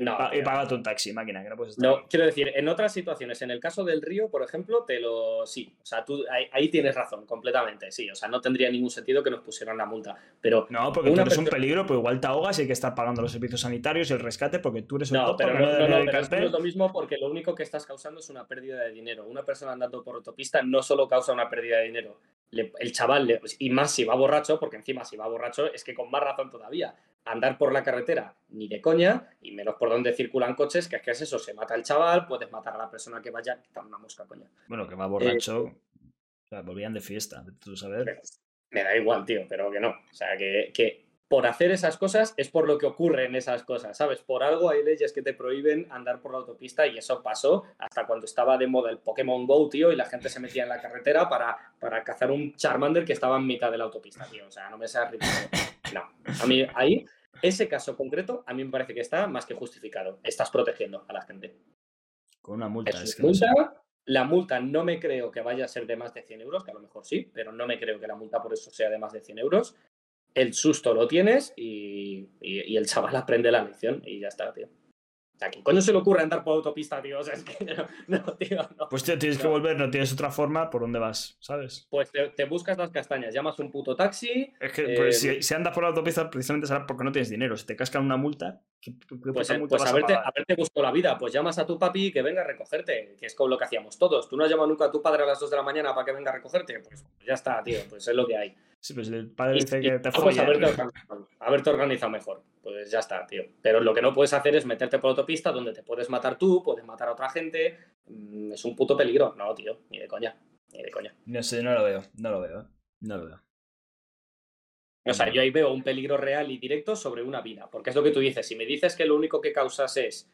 no, y pagado un taxi, máquina, que no puedes No, quiero decir, en otras situaciones, en el caso del río, por ejemplo, te lo. Sí, o sea, tú ahí, tienes razón, completamente, sí. O sea, no tendría ningún sentido que nos pusieran la multa. Pero. No, porque tú eres un peligro, pues igual te ahogas y hay que estar pagando los servicios sanitarios y el rescate porque tú eres un No, pero no, no, no, pero no es lo mismo porque lo único que estás causando es una pérdida de dinero. Una persona andando por autopista no solo causa una pérdida de dinero. el chaval, y más si va borracho, porque encima si va borracho es que con más razón todavía andar por la carretera ni de coña, y menos por donde circulan coches, que es que es eso, se mata el chaval, puedes matar a la persona que vaya, está una mosca, coña. Bueno, que va borracho, eh, o sea, volvían de fiesta, tú sabes. Me da igual, tío, pero que no. O sea, que, que por hacer esas cosas es por lo que ocurren esas cosas, ¿sabes? Por algo hay leyes que te prohíben andar por la autopista y eso pasó hasta cuando estaba de moda el Pokémon Go, tío, y la gente se metía en la carretera para, para cazar un Charmander que estaba en mitad de la autopista, tío. O sea, no me seas ridículo. No. A mí ahí ese caso concreto a mí me parece que está más que justificado. Estás protegiendo a la gente. Con una multa. La multa no me creo que vaya a ser de más de 100 euros, que a lo mejor sí, pero no me creo que la multa por eso sea de más de 100 euros. El susto lo tienes y, y el chaval aprende la lección y ya está, tío sea, ¿quién coño se le ocurre andar por autopista, tío? O sea, es que no, tío, no. Pues tío, tienes que volver, no tienes otra forma por dónde vas, ¿sabes? Pues te, buscas las castañas, llamas un puto taxi. Es que pues, eh, si, andas por la autopista, precisamente será porque no tienes dinero. Si te cascan una multa, ¿qué, pues, eh, multa pues a, verte, a, verte busco la vida. Pues llamas a tu papi que venga a recogerte, que es como lo que hacíamos todos. Tú no has llamado nunca a tu padre a las 2 de la mañana para que venga a recogerte. Pues ya está, tío, pues es lo que hay. Sí, pues el padre dice que te pues haberte, organizado, haberte organizado mejor. Pues ya está, tío. Pero lo que no puedes hacer es meterte por autopista donde te puedes matar tú, puedes matar a otra gente. Mm, es un puto peligro. No, tío, ni de coña. Ni de coña. No sé, no lo veo. No lo veo. No lo veo. O sea, yo ahí veo un peligro real y directo sobre una vida. Porque es lo que tú dices. Si me dices que lo único que causas es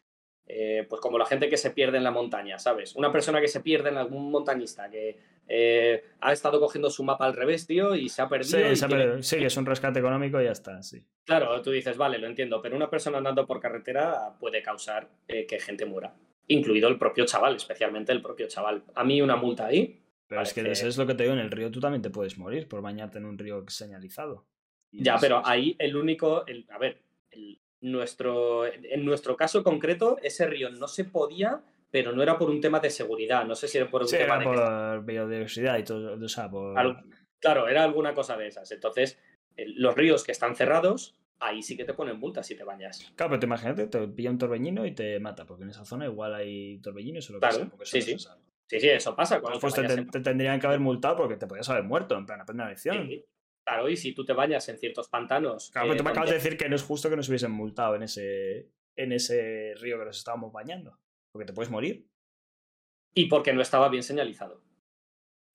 eh, pues como la gente que se pierde en la montaña, ¿sabes? Una persona que se pierde en algún montañista que eh, ha estado cogiendo su mapa al revés, tío, y se ha perdido. Sí, que es un rescate económico y ya está, sí. Claro, tú dices, vale, lo entiendo, pero una persona andando por carretera puede causar eh, que gente muera, incluido el propio chaval, especialmente el propio chaval. A mí una multa ahí. Pero es que eso es lo que te digo, en el río tú también te puedes morir por bañarte en un río señalizado. ya, pero ahí el único, el, a ver, el, nuestro, en nuestro caso concreto, ese río no se podía, pero no era por un tema de seguridad. No sé si era por un tema de. por biodiversidad y todo. O sea, por... Claro, era alguna cosa de esas. Entonces, los ríos que están cerrados, ahí sí que te ponen multa si te bañas. Claro, pero te imagínate, te pilla un torbellino y te mata, porque en esa zona igual hay torbellinos o lo que Claro, sea, porque sí, sí. Sí, sí, eso pasa. Cuando Pues te te, bañas en- te tendrían que haber multado porque te podías haber muerto, en plan, aprende lección. Sí, Claro, y si tú te bañas en ciertos pantanos. Claro, eh, pero tú me acabas de decir que no es justo que nos hubiesen multado en ese, en ese río que nos estábamos bañando. Porque te puedes morir. Y porque no estaba bien señalizado.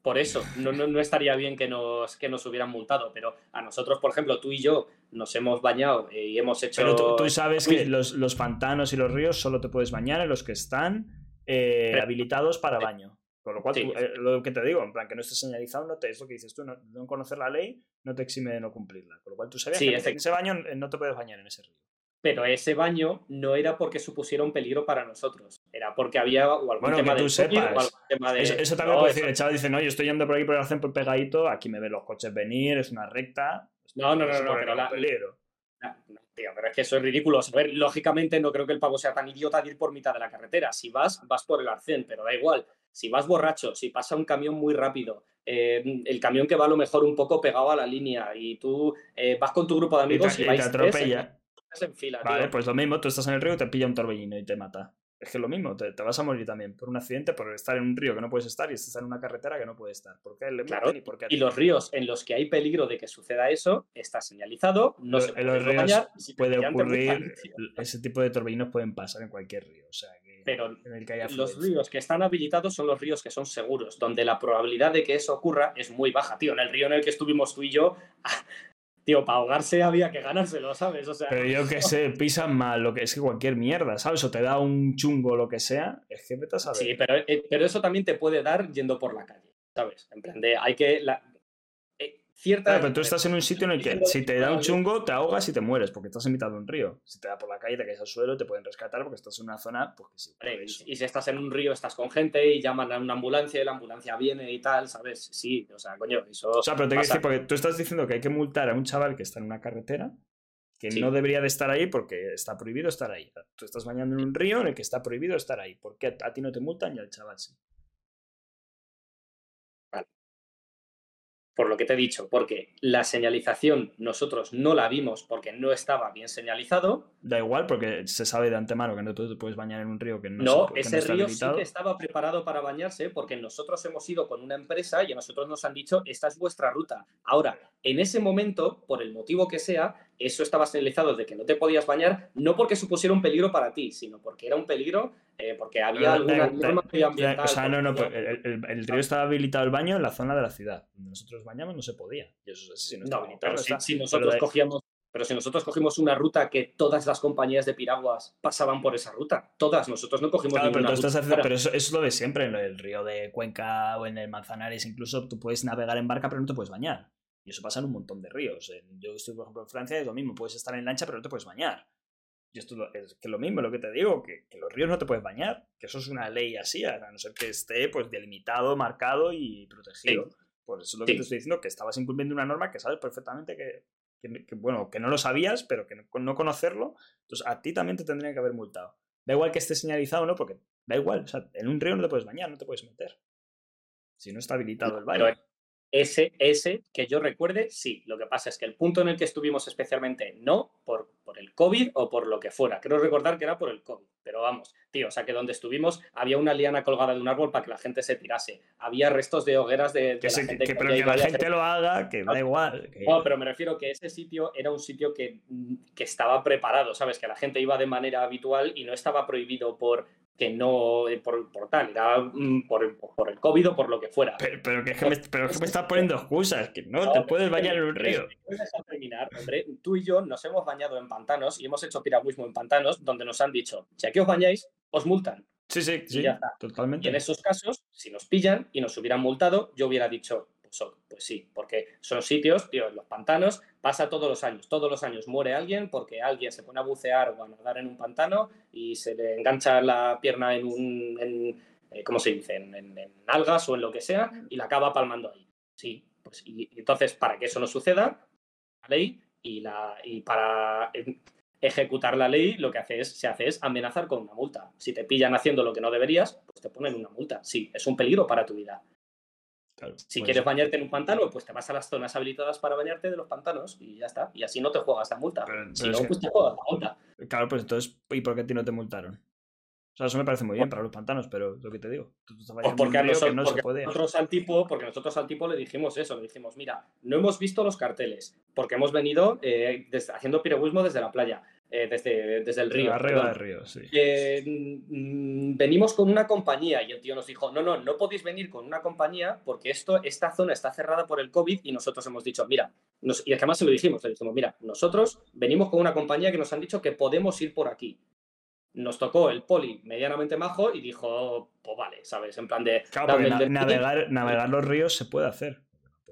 Por eso, no, no, no estaría bien que nos, que nos hubieran multado, pero a nosotros, por ejemplo, tú y yo nos hemos bañado eh, y hemos hecho... Pero tú, tú sabes que los, los pantanos y los ríos solo te puedes bañar en los que están eh, Pero- habilitados para baño. Con lo cual, Sí. tú, eh, lo que te digo, en plan, que no estés señalizado, no te, es lo que dices tú, no, no conocer la ley no te exime de no cumplirla. Con lo cual, tú sabías Sí, que en ese baño eh, no te puedes bañar en ese río. Pero ese baño no era porque supusiera un peligro para nosotros, era porque había o algún Bueno, tema que de tú sepas. o algún tema de... Eso, eso también No, puede eso- decir, el chaval dice, no, yo estoy yendo por aquí por el por pegadito, aquí me ven los coches venir, es una recta. No, no, no, no, pero la- peligro. No, tío, pero es que eso es ridículo. A ver, lógicamente no creo que el pavo sea tan idiota de ir por mitad de la carretera. Si vas, vas por el arcén, pero da igual. Si vas borracho, si pasa un camión muy rápido, eh, el camión que va a lo mejor un poco pegado a la línea y tú eh, vas con tu grupo de Y te, amigos y, y te vais tres, atropella. En fila, Vale, tío. pues lo mismo, tú estás en el río te pilla un torbellino y te mata. Es que es lo mismo, te, te vas a morir también por un accidente, por estar en un río que no puedes estar y estás en una carretera que no puedes estar. ¿Por qué le Claro, y por qué Y los ríos en los que hay peligro de que suceda eso, está señalizado, no Lo- se en puede los ríos bañar. si puede ocurrir, ese tipo de torbellinos pueden pasar en cualquier río, o sea, que Pero en el que haya Los ríos que están habilitados son los ríos que son seguros, donde la probabilidad de que eso ocurra es muy baja, tío. En el río en el que estuvimos tú y yo, tío, para ahogarse había que ganárselo, ¿sabes? O sea, Pero yo que sé, pisan mal, lo que es que cualquier mierda, ¿sabes? O te da un chungo o lo que sea, es que vete a saber. sí, pero, eh, pero eso también te puede dar yendo por la calle, ¿sabes? En plan de, hay que... La, cierta... Claro, pero tú estás en un sitio en el que si te da un chungo, te ahogas y te mueres, porque estás en mitad de un río. Si te da por la calle, te caes al suelo, te pueden rescatar porque estás en una zona, pues que sí. Y si estás en un río, estás con gente y llaman a una ambulancia y la ambulancia viene y tal, ¿sabes? Sí, o sea, coño, eso... O sea, pero te decir, porque tú estás diciendo que hay que multar a un chaval que está en una carretera, que Sí. no debería de estar ahí porque está prohibido estar ahí. Tú estás bañando en un río en el que está prohibido estar ahí. ¿Por qué a ti no te multan y al chaval sí? Por lo que te he dicho, porque la señalización nosotros no la vimos porque no estaba bien señalizado. Da igual porque se sabe de antemano que no tú te puedes bañar en un río que no, No, se- que ese está río habilitado. sí que estaba preparado para bañarse porque nosotros hemos ido con una empresa y a nosotros nos han dicho, esta es vuestra ruta. Ahora, en ese momento, por el motivo que sea, eso estaba señalizado de que no te podías bañar, no porque supusiera un peligro para ti, sino porque era un peligro, eh, porque había Da- alguna da- norma da- medioambiental. O sea, no, no, el, el- el río estaba habilitado el baño en la zona de la ciudad. Donde nosotros bañamos no se podía. Y eso es así, si no está No, pero no si, está. si Pero nosotros de- cogíamos, pero si nosotros cogimos una ruta que todas las compañías de piraguas pasaban por esa ruta, todas, nosotros no cogimos Claro, pero, ninguna estás ruta haciendo- pero eso, eso es lo de siempre, en el río de Cuenca o en el Manzanares, incluso tú puedes navegar en barca, pero no te puedes bañar. Y eso pasa en un montón de ríos. Yo estoy, por ejemplo, en Francia, es lo mismo, puedes estar en lancha, pero no te puedes bañar. Y esto es que lo mismo, lo que te digo, que, que los ríos no te puedes bañar, que eso es una ley así, a no ser que esté pues delimitado, marcado y protegido. Por eso es lo que Sí. te estoy diciendo, que estabas incumpliendo una norma que sabes perfectamente que, que- que, bueno, que no lo sabías, pero que no conocerlo, entonces a ti también te tendrían que haber multado. Da igual que esté señalizado o no, porque da igual, o sea, en un río no te puedes bañar, no te puedes meter. Si no está habilitado el baño. Ese, ese, que yo recuerde, sí. Lo que pasa es que el punto en el que estuvimos especialmente, no por, por el COVID o por lo que fuera. Creo recordar que era por el COVID. Pero vamos, tío, o sea que donde estuvimos había una liana colgada de un árbol para que la gente se tirase. Había restos de hogueras de, de Que la se- gente que- que pero que la gente hacer- lo haga, que da igual. que- No, pero me refiero que ese sitio era un sitio que, mm, que estaba preparado, ¿sabes? Que la gente iba de manera habitual y no estaba prohibido por que no eh, por, por tal, era mm, por, por el COVID o por lo que fuera. Pero, pero que, es que me, pero es que me estás poniendo excusas, que no, No, te puedes bañar en un río. terminar, hombre. Tú y yo nos hemos bañado en pantanos y hemos hecho piragüismo en pantanos donde nos han dicho, si aquí os bañáis, os multan. Sí, sí, sí, ya está. totalmente. Y en esos casos, si nos pillan y nos hubieran multado, yo hubiera dicho, oh, pues sí, porque son sitios, tío, en los pantanos pasa todos los años. Todos los años muere alguien porque alguien se pone a bucear o a nadar en un pantano y se le engancha la pierna en un, en, eh, ¿cómo se dice? En, en- en algas o en lo que sea y la acaba palmando ahí. Sí, pues y, y entonces para que eso no suceda, la ley y, la, y para eh, ejecutar la ley lo que hace es, se hace es amenazar con una multa. Si te pillan haciendo lo que no deberías, pues te ponen una multa. Sí, es un peligro para tu vida. Si pues- quieres bañarte en un pantano, pues te vas a las zonas habilitadas para bañarte de los pantanos y ya está. Y así no te juegas la multa. Pero- si pero no, que- pues te juegas la multa. Claro, pues entonces, ¿y por qué a ti no te multaron? O sea, eso me parece muy bien para los pantanos, pero lo que te digo, tú te estás Pues porque, a nosotros, no se porque puede. nosotros al tipo, porque nosotros al tipo le dijimos eso, le dijimos, mira, no hemos visto los carteles, porque hemos venido eh, desde- haciendo piragüismo desde la playa, eh, desde, desde el río. Arriba del río, sí. Eh, mm, venimos con una compañía y el tío nos dijo, no, no, no podéis venir con una compañía porque esto, esta zona está cerrada por el COVID y nosotros hemos dicho, mira, nos- y además se lo dijimos, le dijimos, mira, nosotros venimos con una compañía que nos han dicho que podemos ir por aquí. Nos tocó el poli medianamente majo y dijo, pues vale, ¿sabes? En plan de... Claro, "Dame porque el na- DNI". navegar, navegar los ríos se puede hacer.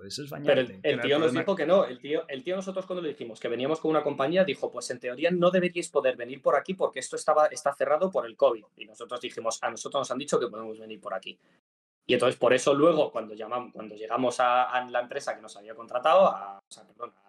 Puedes es bañarte. Pero el, tío nos dijo que no. El tío, el tío nosotros cuando le dijimos que veníamos con una compañía, dijo, pues en teoría no deberíais poder venir por aquí porque esto estaba, está cerrado por el COVID. Y nosotros dijimos, a nosotros nos han dicho que podemos venir por aquí. Y entonces por eso luego, cuando, llamamos, cuando llegamos a, a la empresa que nos había contratado, a, o sea, perdón, a-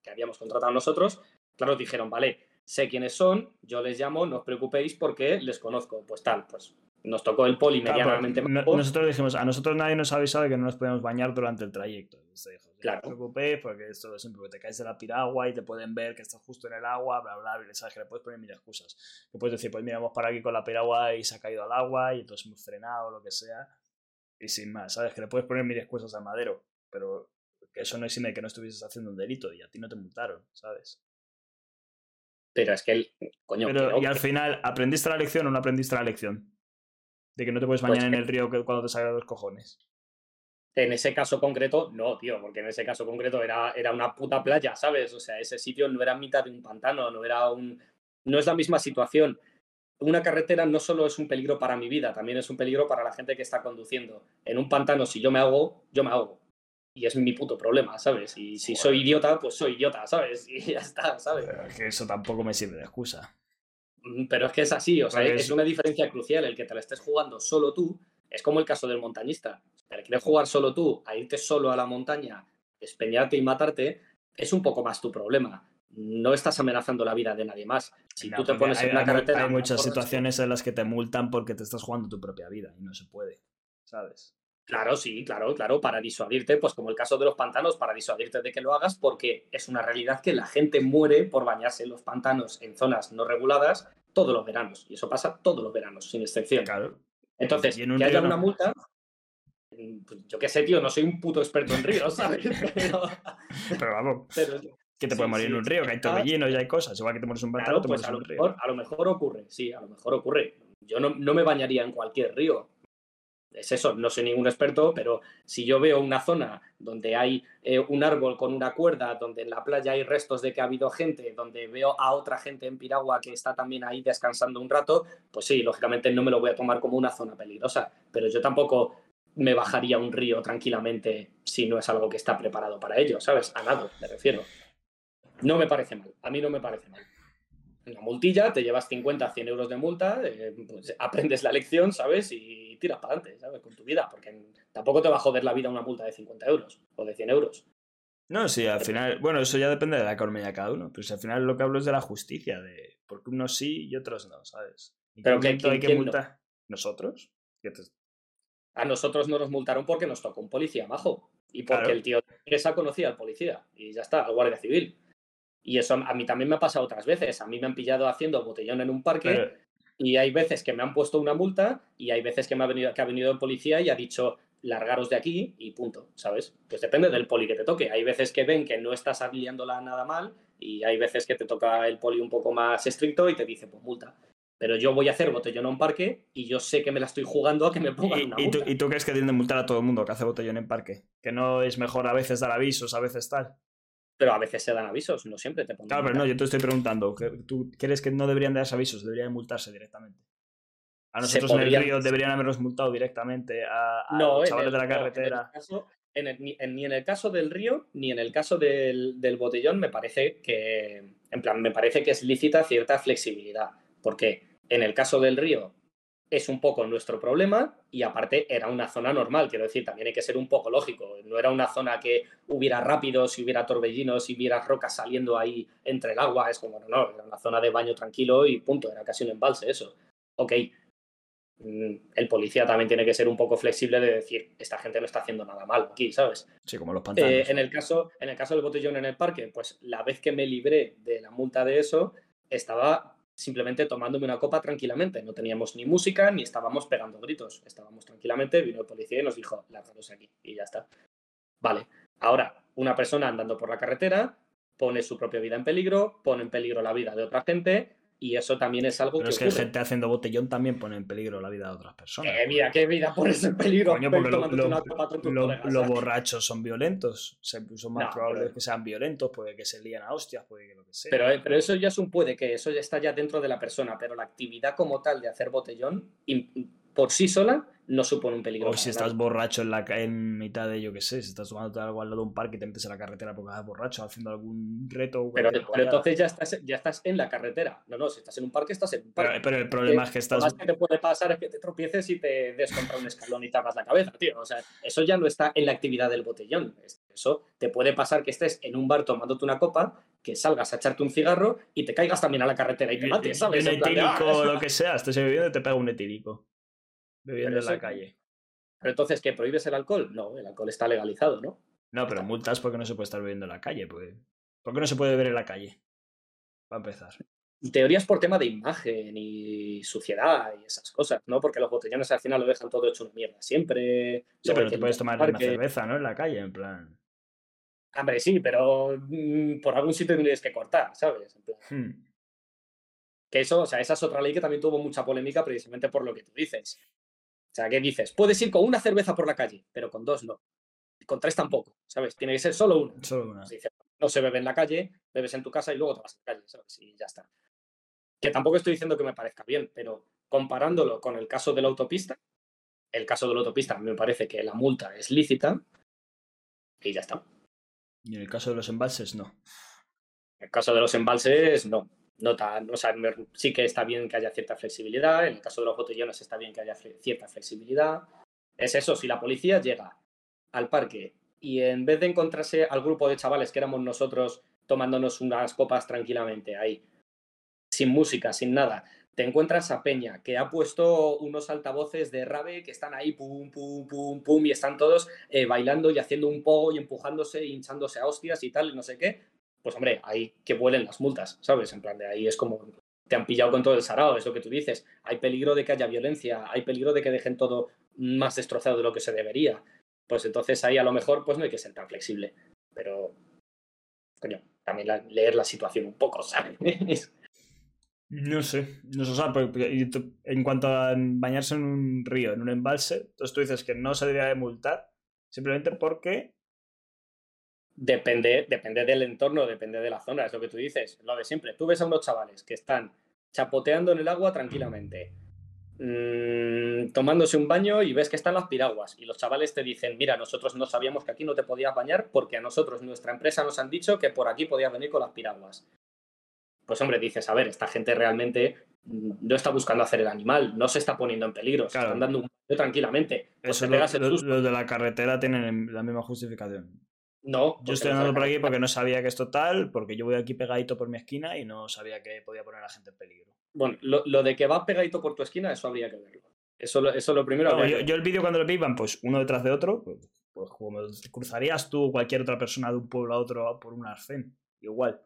que habíamos contratado nosotros, claro, dijeron, vale, sé quiénes son, yo les llamo, no os preocupéis porque les conozco. Pues tal, pues nos tocó el poli Claro, medianamente no- nosotros dijimos, a nosotros nadie nos ha avisado de que no nos podíamos bañar durante el trayecto. Se dijo, Claro. No te preocupéis porque esto lo siempre, te caes de la piragua y te pueden ver que estás justo en el agua, bla, bla, bla, sabes que le puedes poner mil excusas. Que puedes decir, pues mira, hemos parado aquí con la piragua y se ha caído al agua y entonces hemos frenado o lo que sea. Y sin más, ¿sabes? Que le puedes poner mil excusas al madero, pero que eso no exime que no estuvieses haciendo un delito y a ti no te multaron, ¿sabes? Pero es que el coño, Pero, creo y al final, ¿aprendiste la lección o no aprendiste la lección? De que no te puedes Pues bañar en el río cuando te salga los cojones. En ese caso concreto, no, tío, porque en ese caso concreto era, era una puta playa, ¿sabes? O sea, ese sitio no era mitad de un pantano, no era un. No es la misma situación. Una carretera no solo es un peligro para mi vida, también es un peligro para la gente que está conduciendo. En un pantano, si yo me ahogo, yo me ahogo. Y es mi puto problema, ¿sabes? Y si soy idiota, pues soy idiota, ¿sabes? Y ya está, ¿sabes? Pero es que eso tampoco me sirve de excusa. Mm, Pero es que es así, o sea, es es- una diferencia crucial. El que te la estés jugando solo tú es como el caso del montañista. Te la quieres jugar solo tú, a irte solo a la montaña, despeñarte y matarte, es un poco más tu problema. No estás amenazando la vida de nadie más. Si No, tú te pones hay, en una carretera. hay muchas situaciones en las que te multan porque te estás jugando tu propia vida y no se puede. ¿Sabes? Claro, sí, claro, claro, para disuadirte, pues como el caso de los pantanos, para disuadirte de que lo hagas, porque es una realidad que la gente muere por bañarse en los pantanos en zonas no reguladas todos los veranos. Y eso pasa todos los veranos, sin excepción. Claro. Entonces, en un que haya una multa, pues yo qué sé, tío, no soy un puto experto en ríos, ¿sabes? Pero, Pero vamos, pero, que te Sí, puede morir sí, en un río, que hay ah. torbellinos y hay cosas. Igual que te mueres un pantano, claro, te pues mueres a en lo, un río. mejor, a lo mejor ocurre, sí, a lo mejor ocurre. Yo no, no me bañaría en cualquier río. Es eso, no soy ningún experto, pero si yo veo una zona donde hay eh, un árbol con una cuerda, donde en la playa hay restos de que ha habido gente, donde veo a otra gente en piragua que está también ahí descansando un rato, pues sí, lógicamente no me lo voy a tomar como una zona peligrosa, pero yo tampoco me bajaría un río tranquilamente si no es algo que está preparado para ello, ¿sabes? A nado, me refiero. No me parece mal, a mí no me parece mal. Una multilla, te llevas 50, 100 euros de multa, eh, pues aprendes la lección, ¿sabes? Y tiras para adelante, ¿sabes? Con tu vida, porque tampoco te va a joder la vida una multa de 50 euros o de 100 euros. No, sí, al final, bueno, eso ya depende de la economía de cada uno, pero si al final lo que hablo es de la justicia, de porque unos sí y otros no, ¿sabes? ¿En qué Pero que- hay ¿quién- que no? multar? ¿Nosotros? ¿Qué A nosotros no nos multaron porque nos tocó un policía majo y porque Claro. el tío de esa conocía al policía y ya está, al guardia civil. Y eso a mí también me ha pasado otras veces. A mí me han pillado haciendo botellón en un parque Pero, y hay veces que me han puesto una multa y hay veces que, me ha venido, que ha venido el policía y ha dicho largaros de aquí y punto, ¿sabes? Pues depende del poli que te toque. Hay veces que ven que no estás liándola nada mal y hay veces que te toca el poli un poco más estricto y te dice, pues multa. Pero yo voy a hacer botellón a un parque y yo sé que me la estoy jugando a que me pongan ¿Y, una y tú, multa. y tú crees que tienden a multar a todo el mundo que hace botellón en parque? Que no es mejor a veces dar avisos, a veces tal. Pero a veces se dan avisos, no siempre te ponen Claro, pero no, yo te estoy preguntando, ¿que- ¿tú crees que no deberían darse avisos? Deberían multarse directamente. A nosotros en el río deberían habernos multado directamente a, a No, los chavales el- de la no, en el carretera. caso- en el- ni, en- ni en el caso del río ni en el caso del, del botellón me parece que, en plan, me parece que es lícita cierta flexibilidad, porque en el caso del río es un poco nuestro problema y aparte era una zona normal, quiero decir, también hay que ser un poco lógico, no era una zona que hubiera rápidos, y hubiera torbellinos, y hubiera rocas saliendo ahí entre el agua, es como, no, no, era una zona de baño tranquilo y punto, era casi un embalse eso. Ok, mm, el policía también tiene que ser un poco flexible de decir, esta gente no está haciendo nada mal aquí, ¿sabes? Sí, como los Eh, pantanos. en, el caso, en el caso del botellón en el parque, pues la vez que me libré de la multa de eso, estaba simplemente tomándome una copa tranquilamente. No teníamos ni música ni estábamos pegando gritos. Estábamos tranquilamente, vino el policía y nos dijo, lárgalos aquí y ya está. Vale, ahora, una persona andando por la carretera pone su propia vida en peligro, pone en peligro la vida de otra gente y eso también es algo Pero que es que ocurre. gente haciendo botellón también pone en peligro la vida de otras personas. Eh, mira, qué vida pones en peligro Coño, porque lo- tomándote lo- una copa con tus lo- colegas, los borrachos son violentos. Son más No, probables pero- que sean violentos, puede que se líen a hostias, puede que lo que sea. Pero, eh, pero eso ya es un puede que, eso ya está ya dentro de la persona, pero la actividad como tal de hacer botellón, por sí sola, no supone un peligro. o si estás borracho en, la, en mitad de, yo qué sé, si estás tomando algo al lado de un parque y te metes a la carretera porque estás borracho haciendo algún reto. o Pero, entonces ya estás, ya estás en la carretera. No, no, si estás en un parque, estás en un parque. Pero, pero el problema es que Lo estás. más que te puede pasar es que te tropieces y te des contra un escalón y te hagas la cabeza, tío. O sea, eso ya no está en la actividad del botellón. Eso te puede pasar que estés en un bar tomándote una copa, que salgas a echarte un cigarro y te caigas también a la carretera y te mates, ¿sabes? Un etílico "Ah". o lo que sea, estás bebiendo y te pega un etílico. Bebiendo en la calle. Pero entonces, ¿qué? ¿Prohíbes el alcohol? No, el alcohol está legalizado, ¿no? No, pero multas porque no se puede estar bebiendo en la calle. Pues. ¿Por qué no se puede beber en la calle? Para empezar. Teorías por tema de imagen y suciedad y esas cosas, ¿no? Porque los botellones al final lo dejan todo hecho una mierda siempre. Sí, pero hay te puedes tomar una cerveza, ¿no? En la calle, en plan. Hombre, sí, pero mm, por algún sitio tienes que cortar, ¿sabes? En plan, hmm. Que eso, o sea, esa es otra ley que también tuvo mucha polémica precisamente por lo que tú dices. O sea, ¿qué dices? Puedes ir con una cerveza por la calle, pero con dos no. Con tres tampoco, ¿sabes? Tiene que ser solo una. Solo una. Pues dice, no se bebe en la calle, bebes en tu casa y luego te vas a la calle, ¿sabes? Y ya está. Que tampoco estoy diciendo que me parezca bien, pero comparándolo con el caso de la autopista, el caso de la autopista me parece que la multa es lícita y ya está. Y en el caso de los embalses, no. En el caso de los embalses, no. No tan, o sea, sí que está bien que haya cierta flexibilidad. En el caso de los botellones está bien que haya cierta flexibilidad. Es eso, si la policía llega al parque y en vez de encontrarse al grupo de chavales que éramos nosotros tomándonos unas copas tranquilamente ahí, sin música, sin nada, te encuentras a Peña que ha puesto unos altavoces de rave que están ahí pum, pum, pum, pum y están todos eh, bailando y haciendo un pogo y empujándose hinchándose a hostias y tal y no sé qué, pues hombre, ahí que vuelen las multas, ¿sabes? En plan de ahí es como te han pillado con todo el sarao, es lo que tú dices. Hay peligro de que haya violencia, hay peligro de que dejen todo más destrozado de lo que se debería. Pues entonces ahí a lo mejor pues no hay que ser tan flexible. Pero, coño, también leer la situación un poco, ¿sabes? No sé, no sé, o sea, en cuanto a bañarse en un río, en un embalse, entonces tú dices que no se debería de multar simplemente porque Depende, depende del entorno, depende de la zona, es lo que tú dices, lo de siempre. Tú ves a unos chavales que están chapoteando en el agua tranquilamente, mm, tomándose un baño y ves que están las piraguas. Y los chavales te dicen, mira, nosotros no sabíamos que aquí no te podías bañar porque a nosotros, nuestra empresa, nos han dicho que por aquí podías venir con las piraguas. Pues hombre, dices, a ver, esta gente realmente no está buscando hacer el animal, no se está poniendo en peligro, se están dando un baño tranquilamente. Pues eso te lo- pegas el lo- susto. los de la carretera tienen la misma justificación. No, Yo estoy andando por aquí porque no sabía que esto tal, porque yo voy aquí pegadito por mi esquina y no sabía que podía poner a la gente en peligro. Bueno, lo, lo de que va pegadito por tu esquina, eso habría que verlo. Eso, eso lo primero. No, yo, el vídeo cuando lo vi iban pues uno detrás de otro, pues, pues como cruzarías tú o cualquier otra persona de un pueblo a otro por un arcén. Igual.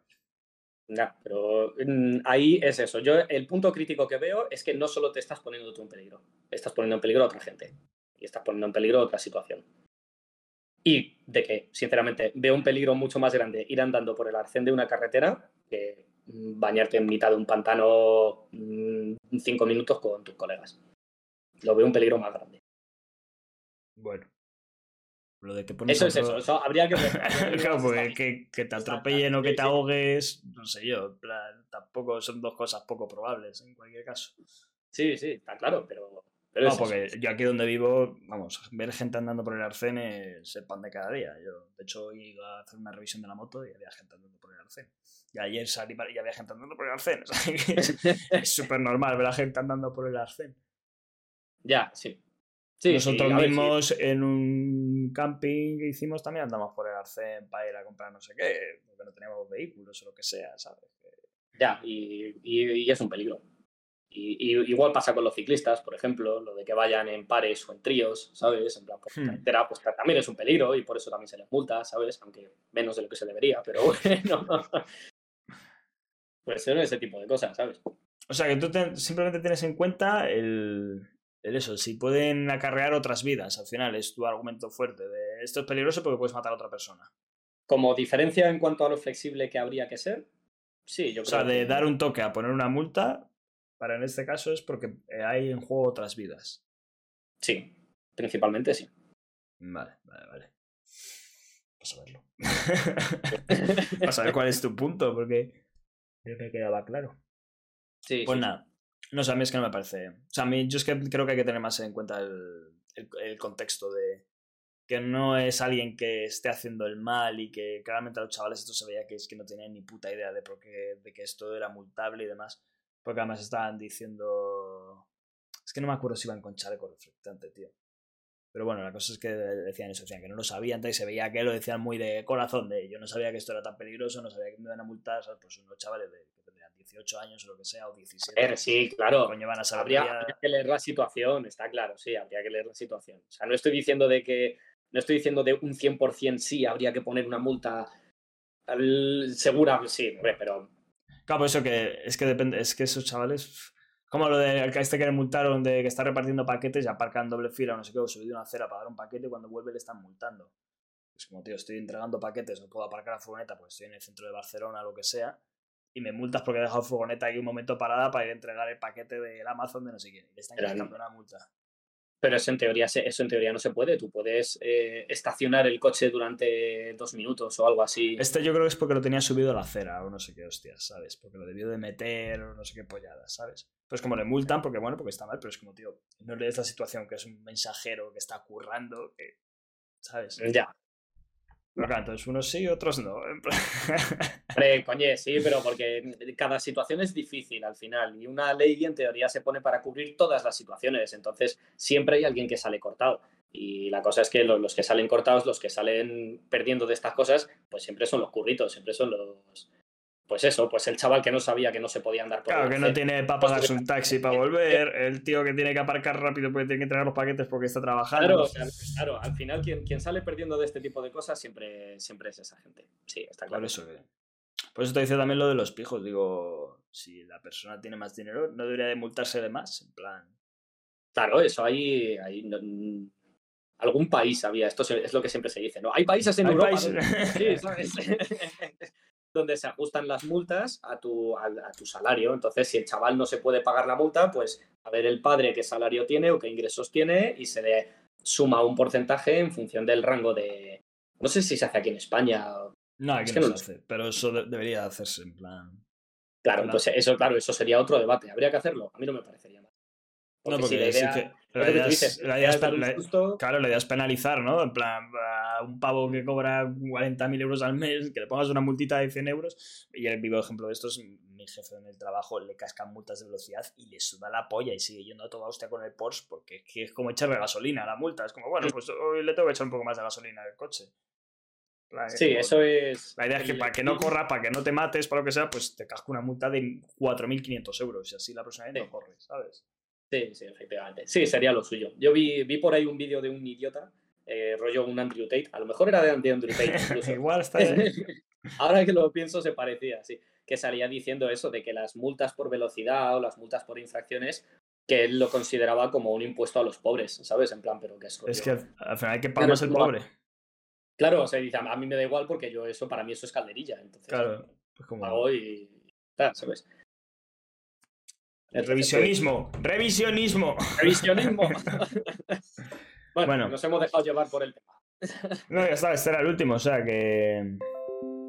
Ya, pero mm, ahí es eso. Yo el punto crítico que veo es que no solo te estás poniendo tú en peligro, estás poniendo en peligro a otra gente y estás poniendo en peligro otra situación. Y de que, sinceramente, veo un peligro mucho más grande ir andando por el arcén de una carretera que mm, bañarte en mitad de un pantano mm, cinco minutos con tus colegas. Lo veo un peligro más grande. Bueno. Lo de que Eso es otro- eso, eso habría que claro, porque que, que te atropellen o que te ahogues, no sé yo, plan, tampoco son dos cosas poco probables en cualquier caso. Sí, sí, está claro, pero. Pero No, es eso. porque yo aquí donde vivo, vamos, ver gente andando por el arcén es el pan de cada día. Yo, de hecho, iba a hacer una revisión de la moto y había gente andando por el arcén. Y ayer salí y había gente andando por el arcén. es súper normal ver a gente andando por el arcén. Ya, sí. Sí, Nosotros sí, mismos en un camping que hicimos también andamos por el arcén para ir a comprar no sé qué, porque no teníamos vehículos o lo que sea, ¿sabes? Ya, y, y- y es un peligro. Y, y igual pasa con los ciclistas, por ejemplo, lo de que vayan en pares o en tríos, ¿sabes? En plan, por Hmm. carretera, pues también es un peligro y por eso también se les multa, ¿sabes? Aunque menos de lo que se debería, pero bueno. Pues son ese tipo de cosas, ¿sabes? O sea, que tú te- simplemente tienes en cuenta el, el eso, si pueden acarrear otras vidas. Al final es tu argumento fuerte de esto es peligroso porque puedes matar a otra persona. Como diferencia en cuanto a lo flexible que habría que ser, sí, yo O creo sea, de que- dar un toque a poner una multa, para en este caso es porque eh, hay en juego otras vidas. Sí, principalmente sí. Vale, vale, vale. Vas a verlo. Vas a ver cuál es tu punto, porque no me quedaba claro. Sí, Pues sí, nada. No sé, a mí es que no me parece. O sea, a mí yo es que creo que hay que tener más en cuenta el, el- el contexto de que no es alguien que esté haciendo el mal y que claramente a los chavales esto se veía que es que no tenían ni puta idea de por qué, de que esto era multable y demás. Porque además estaban diciendo. Es que no me acuerdo si iban con chaleco reflectante, tío. Pero bueno, la cosa es que decían eso, decían que no lo sabían, y se veía que lo decían muy de corazón, de yo no sabía que esto era tan peligroso, no sabía que me iban a multar, ¿sabes? Pues unos chavales de que tendrían 18 años o lo que sea, o 17. A ver, sí, claro. Coño, van a saber Habría, ya- habría que leer la situación, está claro, sí, habría que leer la situación. O sea, no estoy diciendo de que, no estoy diciendo de un 100% sí, habría que poner una multa al- segura, sí, hombre, pero Claro, por eso que es que depende, es que esos chavales, como lo de que este que le multaron de que está repartiendo paquetes y aparca en doble fila o no sé qué, o subido una acera para dar un paquete y cuando vuelve le están multando. Es como, tío, estoy entregando paquetes, no puedo aparcar la furgoneta porque estoy en el centro de Barcelona o lo que sea, y me multas porque he dejado furgoneta aquí un momento parada para ir a entregar el paquete del Amazon de no sé quién. Y le están quitando una multa. Pero eso en teoría, eso en teoría no se puede. Tú puedes eh, estacionar el coche durante dos minutos o algo así. Este yo creo que es porque lo tenía subido a la acera o no sé qué hostias, ¿sabes? Porque lo debió de meter o no sé qué polladas, ¿sabes? Pues como le multan, porque bueno, porque está mal, pero es como, tío, no lees la situación que es un mensajero que está currando, que, ¿sabes? Ya. Pero claro, entonces unos sí, otros no. Hombre, coñe, sí, pero porque cada situación es difícil al final y una ley en teoría se pone para cubrir todas las situaciones, entonces siempre hay alguien que sale cortado. Y la cosa es que lo- los, que salen cortados, los que salen perdiendo de estas cosas, pues siempre son los curritos, siempre son los... Pues eso, pues el chaval que no sabía que no se podía andar por Claro, la que no tiene para pagarse un taxi para volver, el tío que tiene que aparcar rápido porque tiene que entregar los paquetes porque está trabajando. Claro, al final quien, quien sale perdiendo de este tipo de cosas siempre, siempre es esa gente. Sí, está Por claro. eso que. Por eso te dice también lo de los pijos. Digo, si la persona tiene más dinero, no debería de multarse de más. En plan. Claro, eso ahí, ahí no- mm, algún país había, esto es lo que siempre se dice, ¿no? Hay países en Hay Europa países- sí, ¿sabes? donde se ajustan las multas a tu, a, tu salario. Entonces, si el chaval no se puede pagar la multa, pues a ver el padre qué salario tiene o qué ingresos tiene y se le suma un porcentaje en función del rango de... No sé si se hace aquí en España. No, aquí Es que no no se lo hace. Pero eso de- debería hacerse en plan. Claro, Claro. pues eso, claro, eso sería otro debate. ¿Habría que hacerlo? A mí no me parecería mal. No, si porque sí que- es la idea es- la idea la-. Claro, la idea penalizar, ¿no? En plan, a un pavo que cobra 40.000 euros al mes, que le pongas una multita de 100 euros. Y el vivo ejemplo de esto es mi jefe en el trabajo, le cascan multas de velocidad y le suda la polla y sigue yendo a toda hostia con el Porsche porque es que es como echarle gasolina a la multa. Es como, bueno, pues hoy le tengo que echar un poco más de gasolina al coche. Sí, como- eso es... La idea es que para que no corra, para que no te mates, para lo que sea, pues te casco una multa de 4.500 euros y así la próxima vez Sí. no corres, ¿sabes? Sí, sí, efectivamente. Sí, sería lo suyo. Yo vi, vi por ahí un vídeo de un idiota, eh, rollo un Andrew Tate. A lo mejor era de de Andrew Tate. Igual está. Ahora que lo pienso, se parecía, sí. Que salía diciendo eso, de que las multas por velocidad o las multas por infracciones, que él lo consideraba como un impuesto a los pobres, ¿sabes? En plan, pero que es. Es que al, al final hay que pagar más el pobre. Claro, o sea, dice, a mí me da igual porque yo eso, para mí eso es calderilla. Entonces, Claro. Pues como... pago y. tal, ¿sabes? Entonces, Revisionismo, revisionismo. revisionismo. bueno, Bueno. nos hemos dejado llevar por el tema. No, ya está, este era el último, o sea que.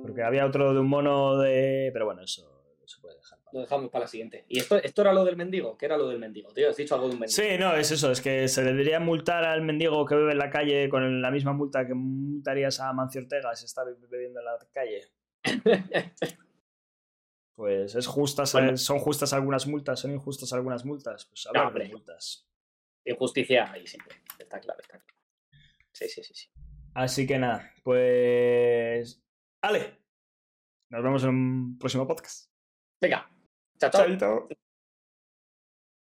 Porque había otro de un mono de. Pero bueno, eso se puede dejar. Lo dejamos para la siguiente. ¿Y esto, esto era lo del mendigo? ¿Qué era lo del mendigo? Tío, has dicho algo de un mendigo. Sí, no, es eso, es que se debería multar al mendigo que bebe en la calle con la misma multa que multarías a Mancio Ortega si está bebiendo en la calle. Pues es justas, Bueno. son justas algunas multas, son injustas algunas multas. Pues hablar de hombre. multas. Injusticia ahí siempre. Está claro, está claro. Sí, sí, sí, sí. Así que nada, pues. ¡Ale! Nos vemos en un próximo podcast. Venga. Chao, chao. Chaito.